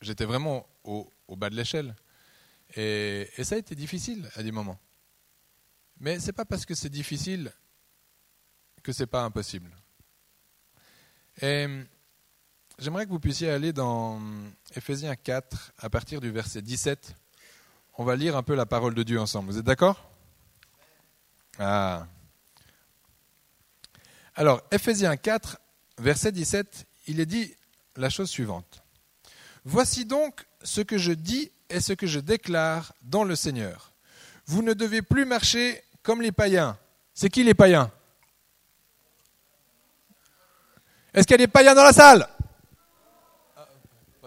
j'étais vraiment au, bas de l'échelle. Et, ça a été difficile à des moments. Mais ce n'est pas parce que c'est difficile que ce n'est pas impossible. Et j'aimerais que vous puissiez aller dans Ephésiens 4, à partir du verset 17. On va lire un peu la parole de Dieu ensemble. Vous êtes d'accord? Ah. Alors, Ephésiens 4, verset 17, il est dit la chose suivante. Voici donc ce que je dis et ce que je déclare dans le Seigneur. Vous ne devez plus marcher comme les païens. C'est qui les païens? Est-ce qu'il y a des païens dans la salle?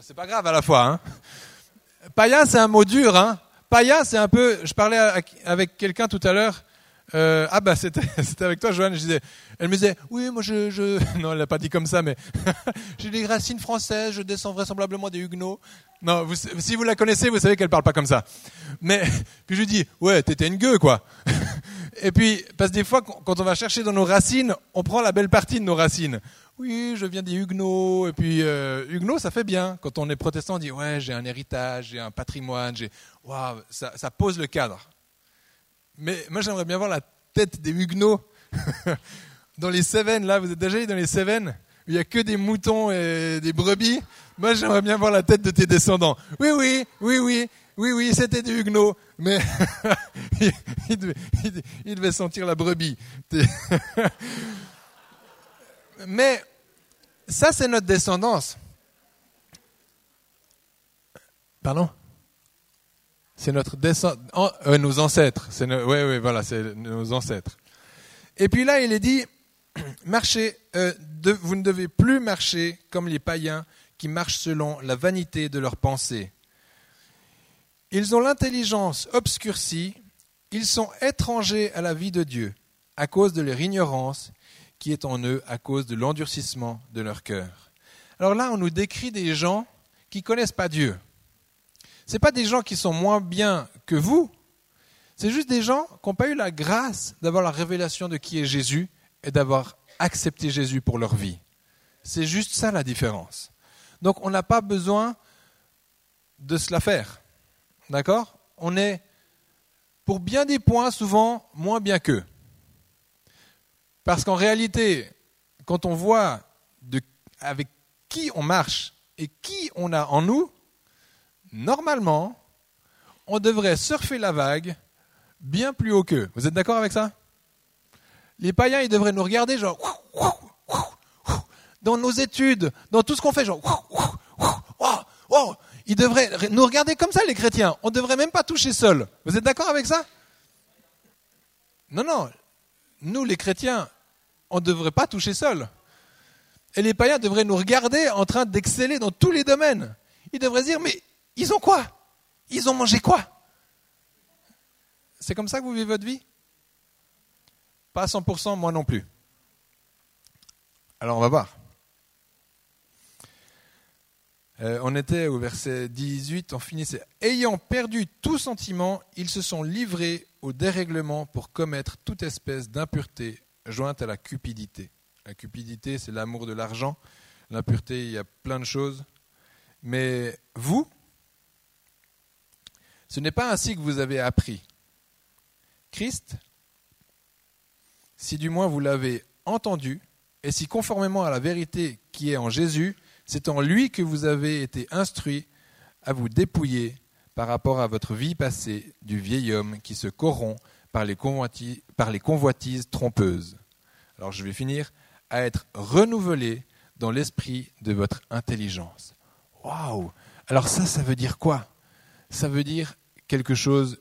C'est pas grave à la fois. Hein païen, c'est un mot dur. Hein païen, c'est un peu. Je parlais avec quelqu'un tout à l'heure euh, ah bah c'était avec toi Joanne, je disais, elle me disait, oui moi je, je... non elle l'a pas dit comme ça mais j'ai des racines françaises, je descends vraisemblablement des Huguenots. Non, si vous la connaissez, vous savez qu'elle parle pas comme ça. Mais puis je lui dis, ouais t'étais une gueule quoi. Et puis parce que des fois quand on va chercher dans nos racines, on prend la belle partie de nos racines. Oui, je viens des Huguenots et puis euh, Huguenots ça fait bien. Quand on est protestant, on dit ouais j'ai un héritage, j'ai un patrimoine, j'ai, waouh ça, ça pose le cadre. Mais moi, j'aimerais bien voir la tête des Huguenots dans les Cévennes. Là, vous êtes déjà allé dans les Cévennes? Il n'y a que des moutons et des brebis. Moi, j'aimerais bien voir la tête de tes descendants. Oui, oui, oui, oui, oui, oui, c'était des Huguenots. Mais il, devait, sentir la brebis. Mais ça, c'est notre descendance. Pardon? C'est notre descendant, euh, nos ancêtres. Oui, oui, voilà, c'est nos ancêtres. Et puis là, il est dit, marchez, euh, vous ne devez plus marcher comme les païens qui marchent selon la vanité de leurs pensées. Ils ont l'intelligence obscurcie, ils sont étrangers à la vie de Dieu à cause de leur ignorance qui est en eux à cause de l'endurcissement de leur cœur. Alors là, on nous décrit des gens qui ne connaissent pas Dieu. Ce pas des gens qui sont moins bien que vous, c'est juste des gens qui n'ont pas eu la grâce d'avoir la révélation de qui est Jésus et d'avoir accepté Jésus pour leur vie. C'est juste ça la différence. Donc on n'a pas besoin de se la faire. D'accord? On est, pour bien des points, souvent moins bien qu'eux. Parce qu'en réalité, quand on voit de, avec qui on marche et qui on a en nous, normalement, on devrait surfer la vague bien plus haut qu'eux. Vous êtes d'accord avec ça? Les païens, ils devraient nous regarder genre dans nos études, dans tout ce qu'on fait, genre ils devraient nous regarder comme ça, les chrétiens. On ne devrait même pas toucher seul. Vous êtes d'accord avec ça? Non, non. Nous, les chrétiens, on ne devrait pas toucher seul. Et les païens devraient nous regarder en train d'exceller dans tous les domaines. Ils devraient dire, mais ils ont quoi? Ils ont mangé quoi? C'est comme ça que vous vivez votre vie? Pas à 100%, moi non plus. Alors on va voir. Euh, on était au verset 18, on finissait. Ayant perdu tout sentiment, ils se sont livrés au dérèglement pour commettre toute espèce d'impureté jointe à la cupidité. La cupidité, c'est l'amour de l'argent. L'impureté, il y a plein de choses. Mais vous, ce n'est pas ainsi que vous avez appris. Christ, si du moins vous l'avez entendu, et si conformément à la vérité qui est en Jésus, c'est en lui que vous avez été instruit à vous dépouiller par rapport à votre vie passée du vieil homme qui se corrompt par les, convoitises, trompeuses. Alors je vais finir à être renouvelé dans l'esprit de votre intelligence. Waouh Alors ça, ça veut dire quoi? Ça veut dire quelque chose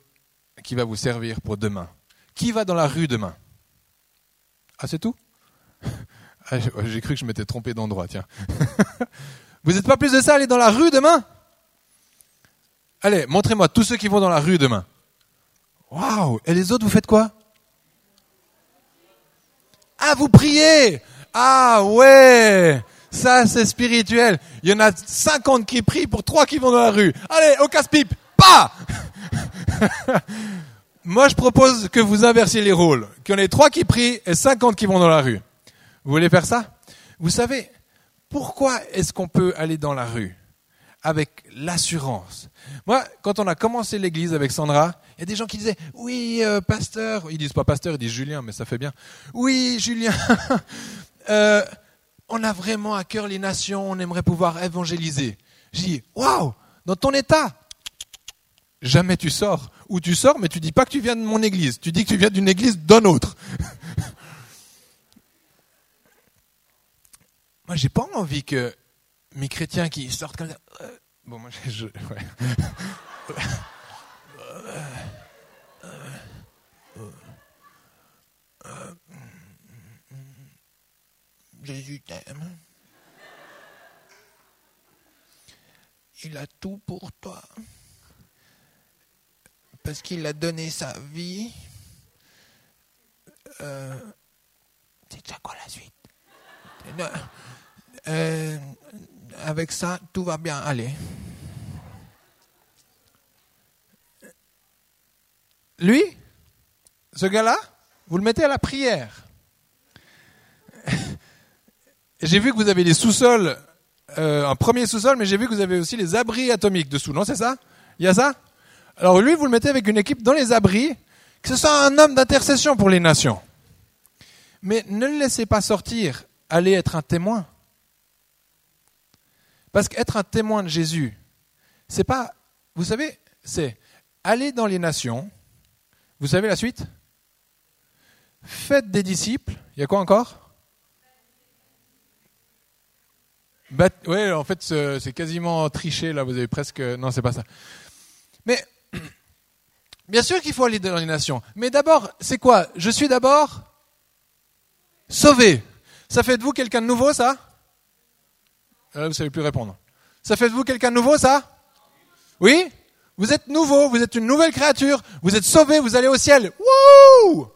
qui va vous servir pour demain. Qui va dans la rue demain? Ah, c'est tout ah, J'ai cru que je m'étais trompé d'endroit, tiens. vous n'êtes pas plus de ça, aller dans la rue demain? Allez, montrez-moi tous ceux qui vont dans la rue demain. Waouh Et les autres, vous faites quoi? Ah, vous priez Ah ouais Ça, c'est spirituel. Il y en a 50 qui prient pour 3 qui vont dans la rue. Allez, au casse-pipe Pas Moi, je propose que vous inversiez les rôles. Qu'il y en ait 3 qui prient et 50 qui vont dans la rue. Vous voulez faire ça? Vous savez, pourquoi est-ce qu'on peut aller dans la rue? Avec l'assurance. Moi, quand on a commencé l'église avec Sandra, il y a des gens qui disaient Oui, euh, pasteur. Ils disent pas pasteur, ils disent Julien, mais ça fait bien. Oui, Julien. euh, on a vraiment à cœur les nations, on aimerait pouvoir évangéliser. J'ai dit Waouh Dans ton état, jamais tu sors. Ou tu sors, mais tu dis pas que tu viens de mon église. Tu dis que tu viens d'une église d'un autre. Moi, j'ai pas envie que mes chrétiens qui sortent comme ça. Euh, bon, moi, je. Ouais. Jésus t'aime. Il a tout pour toi. Parce qu'il a donné sa vie. Euh, c'est déjà quoi la suite? Euh, avec ça, tout va bien aller. Lui, ce gars-là, vous le mettez à la prière. J'ai vu que vous avez des sous-sols, euh, un premier sous-sol, mais j'ai vu que vous avez aussi les abris atomiques dessous, non C'est ça? Il y a ça? Alors lui, vous le mettez avec une équipe dans les abris, que ce soit un homme d'intercession pour les nations. Mais ne le laissez pas sortir, allez être un témoin. Parce qu'être un témoin de Jésus, c'est pas, vous savez, c'est aller dans les nations. Vous savez la suite? Faites des disciples. Il y a quoi encore? Oui, en fait, c'est quasiment triché, là, vous avez presque... Non, c'est pas ça. Mais Bien sûr qu'il faut aller dans les nations. Mais d'abord, c'est quoi? Je suis d'abord sauvé. Ça fait de vous quelqu'un de nouveau, ça? Là, vous savez plus répondre. Ça fait de vous quelqu'un de nouveau, ça? Oui? Vous êtes nouveau, vous êtes une nouvelle créature, vous êtes sauvé, vous allez au ciel. Wouh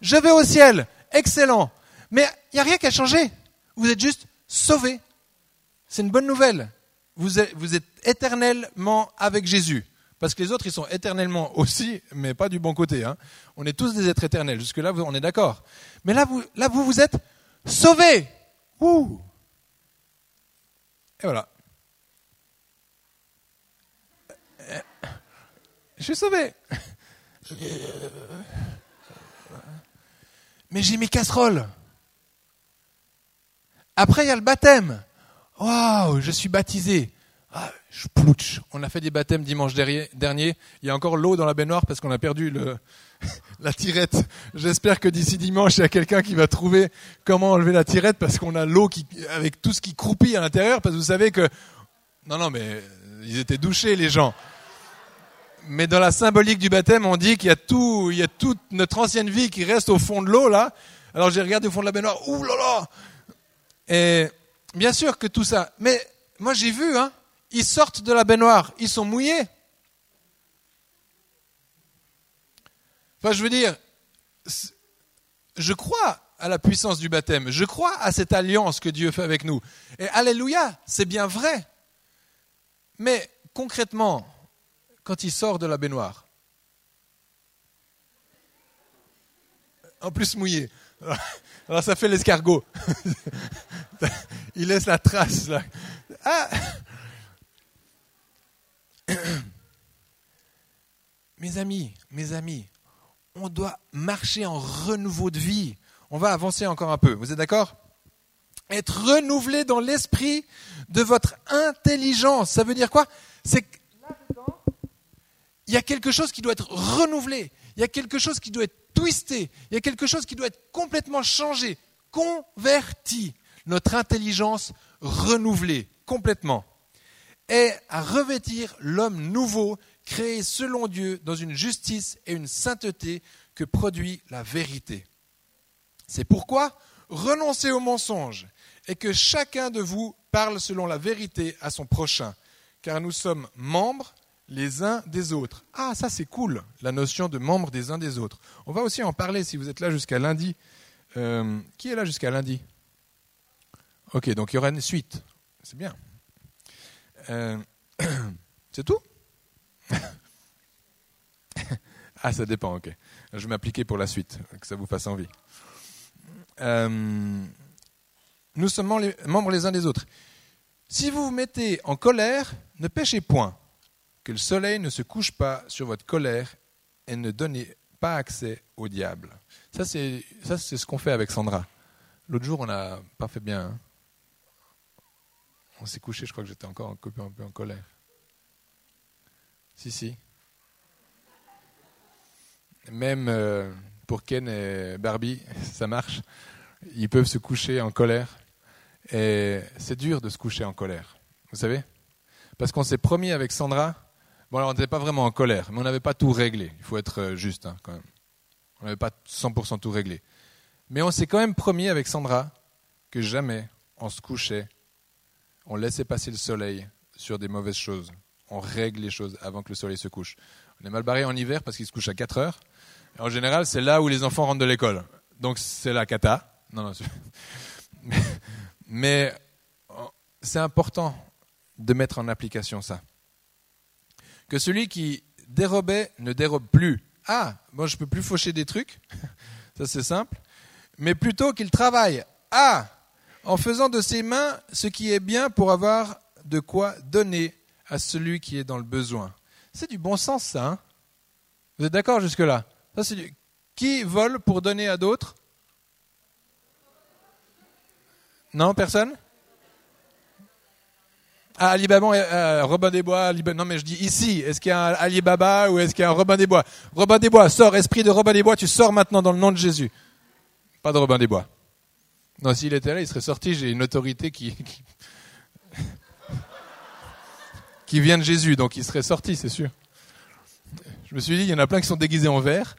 Je vais au ciel. Excellent. Mais il n'y a rien qui a changé. Vous êtes juste sauvé. C'est une bonne nouvelle. Vous êtes éternellement avec Jésus. Parce que les autres, ils sont éternellement aussi, mais pas du bon côté. Hein. On est tous des êtres éternels. Jusque-là, on est d'accord. Mais là, vous, là, vous, vous êtes sauvés. Et voilà. Je suis sauvé. Mais j'ai mes casseroles. Après, il y a le baptême. Waouh, je suis baptisé. Ah, je plouche. On a fait des baptêmes dimanche dernier. Il y a encore l'eau dans la baignoire parce qu'on a perdu le, la tirette. J'espère que d'ici dimanche, il y a quelqu'un qui va trouver comment enlever la tirette parce qu'on a l'eau qui, avec tout ce qui croupit à l'intérieur. Parce que vous savez que, non, non, mais ils étaient douchés, les gens. Mais dans la symbolique du baptême, on dit qu'il y a tout, il y a toute notre ancienne vie qui reste au fond de l'eau, là. Alors j'ai regardé au fond de la baignoire. Ouh là là! Et bien sûr que tout ça. Mais moi j'ai vu, hein, ils sortent de la baignoire, ils sont mouillés. Enfin, je veux dire, je crois à la puissance du baptême, je crois à cette alliance que Dieu fait avec nous. Et alléluia, c'est bien vrai. Mais concrètement, quand il sort de la baignoire, en plus mouillé, alors ça fait l'escargot. Il laisse la trace là. Ah mes amis, mes amis, on doit marcher en renouveau de vie. On va avancer encore un peu. Vous êtes d'accord? Être renouvelé dans l'esprit de votre intelligence. Ça veut dire quoi? C'est que il y a quelque chose qui doit être renouvelé. Il y a quelque chose qui doit être twisté. Il y a quelque chose qui doit être complètement changé, converti. Notre intelligence renouvelée complètement est à revêtir l'homme nouveau, créé selon Dieu dans une justice et une sainteté que produit la vérité. C'est pourquoi renoncez au mensonge et que chacun de vous parle selon la vérité à son prochain, car nous sommes membres les uns des autres. Ah, ça c'est cool, la notion de membres des uns des autres. On va aussi en parler si vous êtes là jusqu'à lundi. Euh, qui est là jusqu'à lundi? Ok, donc il y aura une suite. C'est bien. Euh, c'est tout Ah, ça dépend, ok. Je vais m'appliquer pour la suite, que ça vous fasse envie. Euh, nous sommes membres les uns des autres. Si vous vous mettez en colère, ne péchez point, que le soleil ne se couche pas sur votre colère et ne donnez pas accès au diable. Ça, c'est ce qu'on fait avec Sandra. L'autre jour, on n'a pas fait bien. Hein. On s'est couché, je crois que j'étais encore un peu, en colère. Si, si. Même euh, pour Ken et Barbie, ça marche. Ils peuvent se coucher en colère. Et c'est dur de se coucher en colère. Vous savez Parce qu'on s'est promis avec Sandra. Bon, alors on n'était pas vraiment en colère, mais on n'avait pas tout réglé. Il faut être euh, juste hein, quand même. On n'avait pas 100% tout réglé. Mais on s'est quand même promis avec Sandra que jamais on se couchait on laissait passer le soleil sur des mauvaises choses. On règle les choses avant que le soleil se couche. On est mal barré en hiver parce qu'il se couche à 4 heures. en général, c'est là où les enfants rentrent de l'école. Donc c'est la cata. Mais c'est important de mettre en application ça. Que celui qui dérobait ne dérobe plus. Ah, moi je peux plus faucher des trucs. ça c'est simple. Mais plutôt qu'il travaille. Ah, en faisant de ses mains ce qui est bien pour avoir de quoi donner à celui qui est dans le besoin. C'est du bon sens, ça. Hein? Vous êtes d'accord jusque-là? Qui vole pour donner à d'autres? Non, personne? Ah, Alibaba, euh, Robin des Bois, non mais je dis ici, est-ce qu'il y a un Alibaba ou est-ce qu'il y a un Robin des Bois? Robin des Bois, sors, esprit de Robin des Bois, tu sors maintenant dans le nom de Jésus. Pas de Robin des Bois. Non, s'il était là, il serait sorti. J'ai une autorité qui, qui, vient de Jésus, donc il serait sorti, c'est sûr. Je me suis dit, il y en a plein qui sont déguisés en vert.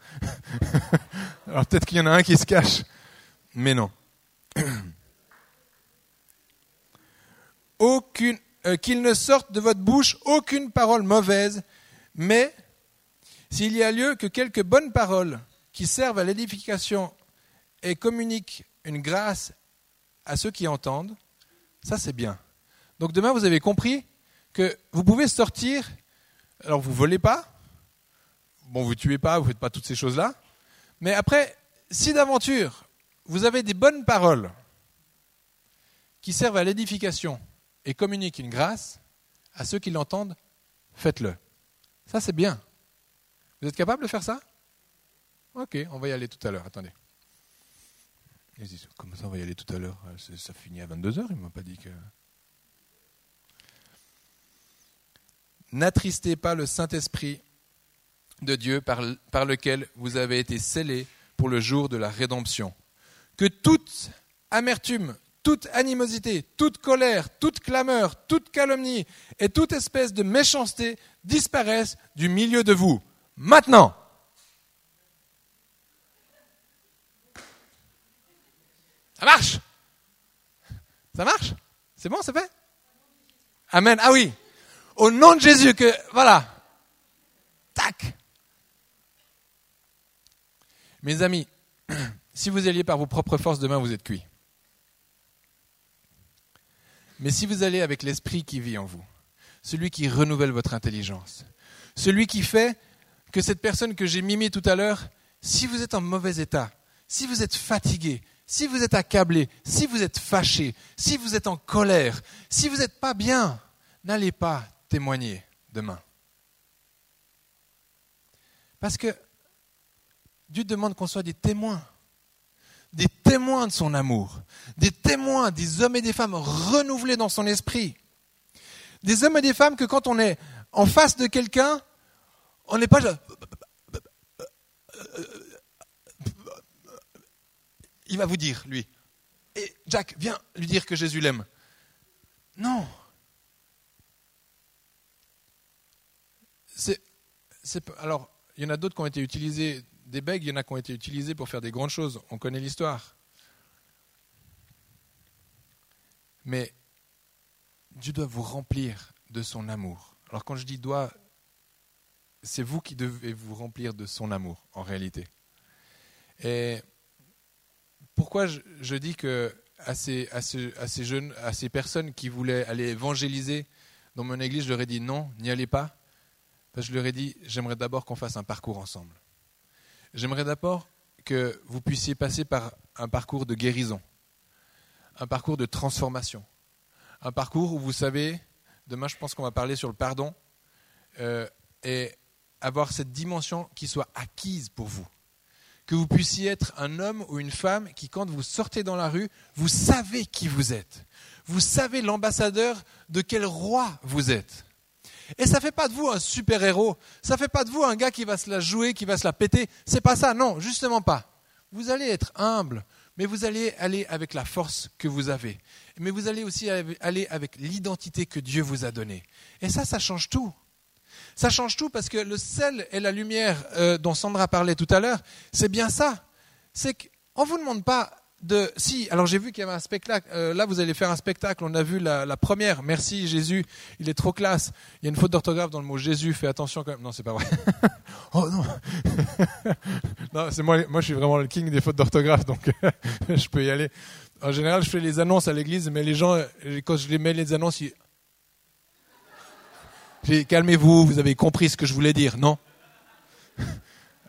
Alors peut-être qu'il y en a un qui se cache. Mais non. Aucune, euh, qu'il ne sorte de votre bouche aucune parole mauvaise, mais s'il y a lieu que quelques bonnes paroles qui servent à l'édification et communiquent une grâce à ceux qui entendent, ça c'est bien. Donc demain, vous avez compris que vous pouvez sortir, alors vous volez pas, bon, vous tuez pas, vous faites pas toutes ces choses-là, mais après, si d'aventure, vous avez des bonnes paroles qui servent à l'édification et communiquent une grâce, à ceux qui l'entendent, faites-le. Ça, c'est bien. Vous êtes capable de faire ça? Ok, on va y aller tout à l'heure. Attendez. Comment ça, on va y aller tout à l'heure Ça finit à 22h, il ne m'a pas dit que... N'attristez pas le Saint-Esprit de Dieu par, par, lequel vous avez été scellés pour le jour de la rédemption. Que toute amertume, toute animosité, toute colère, toute clameur, toute calomnie et toute espèce de méchanceté disparaissent du milieu de vous. Maintenant. Ça marche Ça marche C'est bon, c'est fait? Amen. Ah oui, au nom de Jésus que, voilà. Tac. Mes amis, si vous alliez par vos propres forces demain, vous êtes cuits. Mais si vous allez avec l'esprit qui vit en vous, celui qui renouvelle votre intelligence, celui qui fait que cette personne que j'ai mimée tout à l'heure, si vous êtes en mauvais état, si vous êtes fatigué, si vous êtes accablé, si vous êtes fâché, si vous êtes en colère, si vous n'êtes pas bien, n'allez pas témoigner demain. Parce que Dieu demande qu'on soit des témoins, des témoins de son amour, des témoins, des hommes et des femmes renouvelés dans son esprit. Des hommes et des femmes que quand on est en face de quelqu'un, on n'est pas... Il va vous dire, lui. Et Jack, viens lui dire que Jésus l'aime. Non. alors, il y en a d'autres qui ont été utilisés, des bègues, il y en a qui ont été utilisés pour faire des grandes choses. On connaît l'histoire. Mais Dieu doit vous remplir de son amour. Alors quand je dis doit, c'est vous qui devez vous remplir de son amour, en réalité. Et pourquoi je, dis que à ces, jeunes, à ces personnes qui voulaient aller évangéliser dans mon église, je leur ai dit non, n'y allez pas je leur ai dit, j'aimerais d'abord qu'on fasse un parcours ensemble. J'aimerais d'abord que vous puissiez passer par un parcours de guérison, un parcours de transformation, un parcours où vous savez, demain je pense qu'on va parler sur le pardon, euh, et avoir cette dimension qui soit acquise pour vous. Que vous puissiez être un homme ou une femme qui, quand vous sortez dans la rue, vous savez qui vous êtes. Vous savez l'ambassadeur de quel roi vous êtes. Et ça fait pas de vous un super-héros. Ça fait pas de vous un gars qui va se la jouer, qui va se la péter. C'est pas ça, non, justement pas. Vous allez être humble, mais vous allez aller avec la force que vous avez. Mais vous allez aussi aller avec l'identité que Dieu vous a donnée. Et ça, ça change tout. Ça change tout parce que le sel et la lumière euh, dont Sandra parlait tout à l'heure, c'est bien ça. C'est qu'on ne vous demande pas de... Si, alors j'ai vu qu'il y avait un spectacle. Euh, là, vous allez faire un spectacle. On a vu la, première. Merci Jésus. Il est trop classe. Il y a une faute d'orthographe dans le mot Jésus. Fais attention quand même. Non, c'est pas vrai. oh non. non, c'est moi. Moi, je suis vraiment le king des fautes d'orthographe, donc je peux y aller. En général, je fais les annonces à l'église, mais les gens, quand je les mets les annonces, ils... calmez-vous. Vous avez compris ce que je voulais dire, non?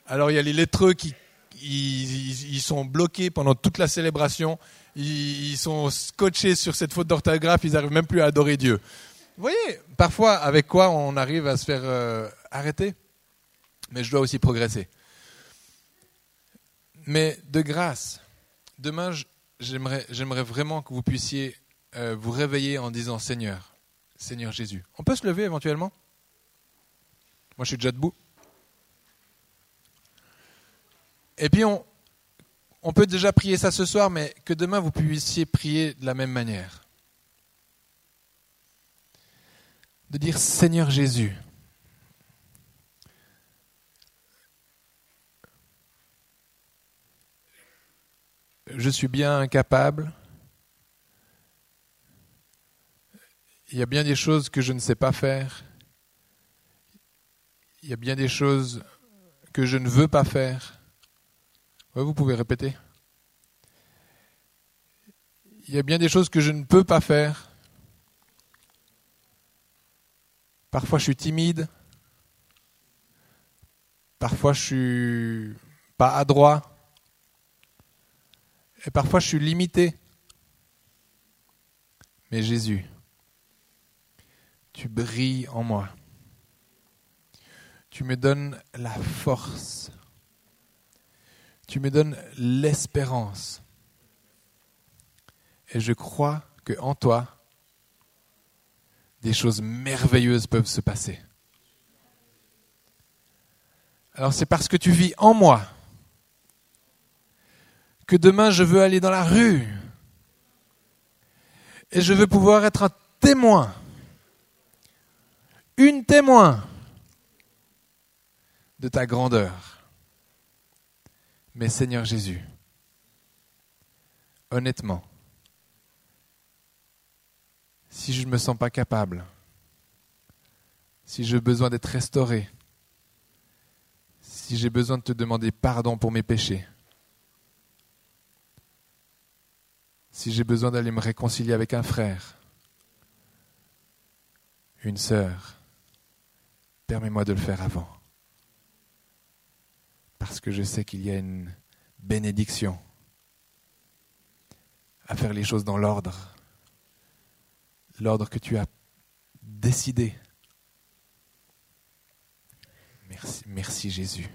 Alors il y a les lettreux qui ils, sont bloqués pendant toute la célébration, ils, sont scotchés sur cette faute d'orthographe, ils n'arrivent même plus à adorer Dieu. Vous voyez, parfois, avec quoi on arrive à se faire euh, arrêter? Mais je dois aussi progresser. Mais de grâce, demain, j'aimerais vraiment que vous puissiez euh, vous réveiller en disant Seigneur, Seigneur Jésus. On peut se lever éventuellement? Moi, je suis déjà debout. Et puis, on, peut déjà prier ça ce soir, mais que demain, vous puissiez prier de la même manière. De dire Seigneur Jésus. Je suis bien incapable Il y a bien des choses que je ne sais pas faire. Il y a bien des choses que je ne veux pas faire. vous pouvez répéter. Il y a bien des choses que je ne peux pas faire. Parfois je suis timide. Parfois je suis pas adroit. Et parfois je suis limité. Mais Jésus, tu brilles en moi. Tu me donnes la force. Tu me donnes l'espérance. Et je crois que en toi, des choses merveilleuses peuvent se passer. Alors c'est parce que tu vis en moi que demain je veux aller dans la rue et je veux pouvoir être un témoin, une témoin de ta grandeur. Mais Seigneur Jésus, honnêtement, si je ne me sens pas capable, si j'ai besoin d'être restauré, si j'ai besoin de te demander pardon pour mes péchés, si j'ai besoin d'aller me réconcilier avec un frère, une sœur, permets-moi de le faire avant. Parce que je sais qu'il y a une bénédiction à faire les choses dans l'ordre l'ordre que tu as décidé. Merci, merci Jésus.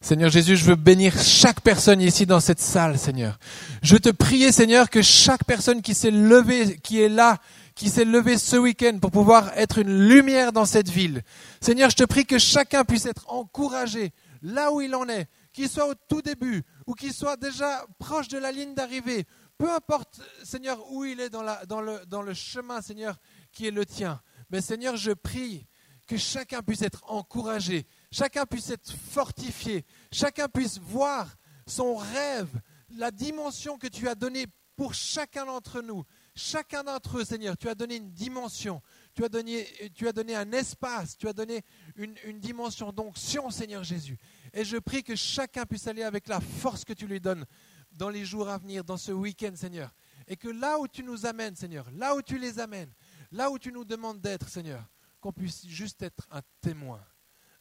Seigneur Jésus, je veux bénir chaque personne ici dans cette salle, Seigneur. Je te prie, Seigneur, que chaque personne qui s'est levée, qui est là, qui s'est levée ce week-end pour pouvoir être une lumière dans cette ville. Seigneur, je te prie que chacun puisse être encouragé là où il en est, qu'il soit au tout début ou qu'il soit déjà proche de la ligne d'arrivée peu importe, Seigneur, où il est dans, le, dans le chemin, Seigneur, qui est le tien. Mais Seigneur, je prie que chacun puisse être encouragé, chacun puisse être fortifié, chacun puisse voir son rêve, la dimension que tu as donnée pour chacun d'entre nous. Chacun d'entre eux, Seigneur, tu as donné une dimension, tu as donné, un espace, tu as donné une, une dimension d'onction, Seigneur Jésus. Et je prie que chacun puisse aller avec la force que tu lui donnes dans les jours à venir, dans ce week-end, Seigneur. Et que là où tu nous amènes, Seigneur, là où tu les amènes, là où tu nous demandes d'être, Seigneur, qu'on puisse juste être un témoin.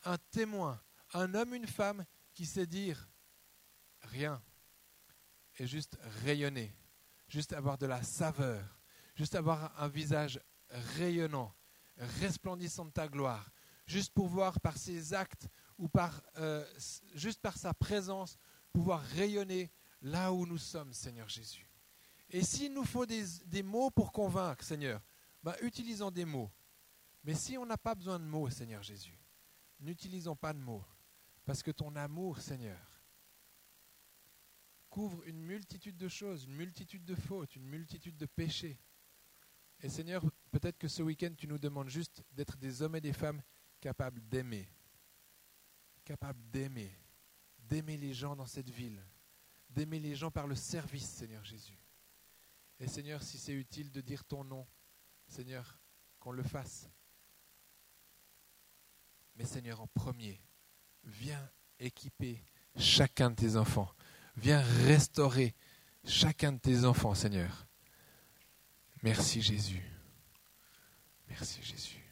Un témoin, un homme, une femme qui sait dire rien et juste rayonner, juste avoir de la saveur, juste avoir un visage rayonnant, resplendissant de ta gloire, juste pouvoir par ses actes ou par, euh, juste par sa présence, pouvoir rayonner là où nous sommes, Seigneur Jésus. Et s'il nous faut des, mots pour convaincre, Seigneur, ben, utilisons des mots. Mais si on n'a pas besoin de mots, Seigneur Jésus, n'utilisons pas de mots. Parce que ton amour, Seigneur, couvre une multitude de choses, une multitude de fautes, une multitude de péchés. Et Seigneur, peut-être que ce week-end, tu nous demandes juste d'être des hommes et des femmes capables d'aimer. Capables d'aimer. D'aimer les gens dans cette ville d'aimer les gens par le service, Seigneur Jésus. Et Seigneur, si c'est utile de dire ton nom, Seigneur, qu'on le fasse. Mais Seigneur, en premier, viens équiper chacun de tes enfants. Viens restaurer chacun de tes enfants, Seigneur. Merci Jésus. Merci Jésus.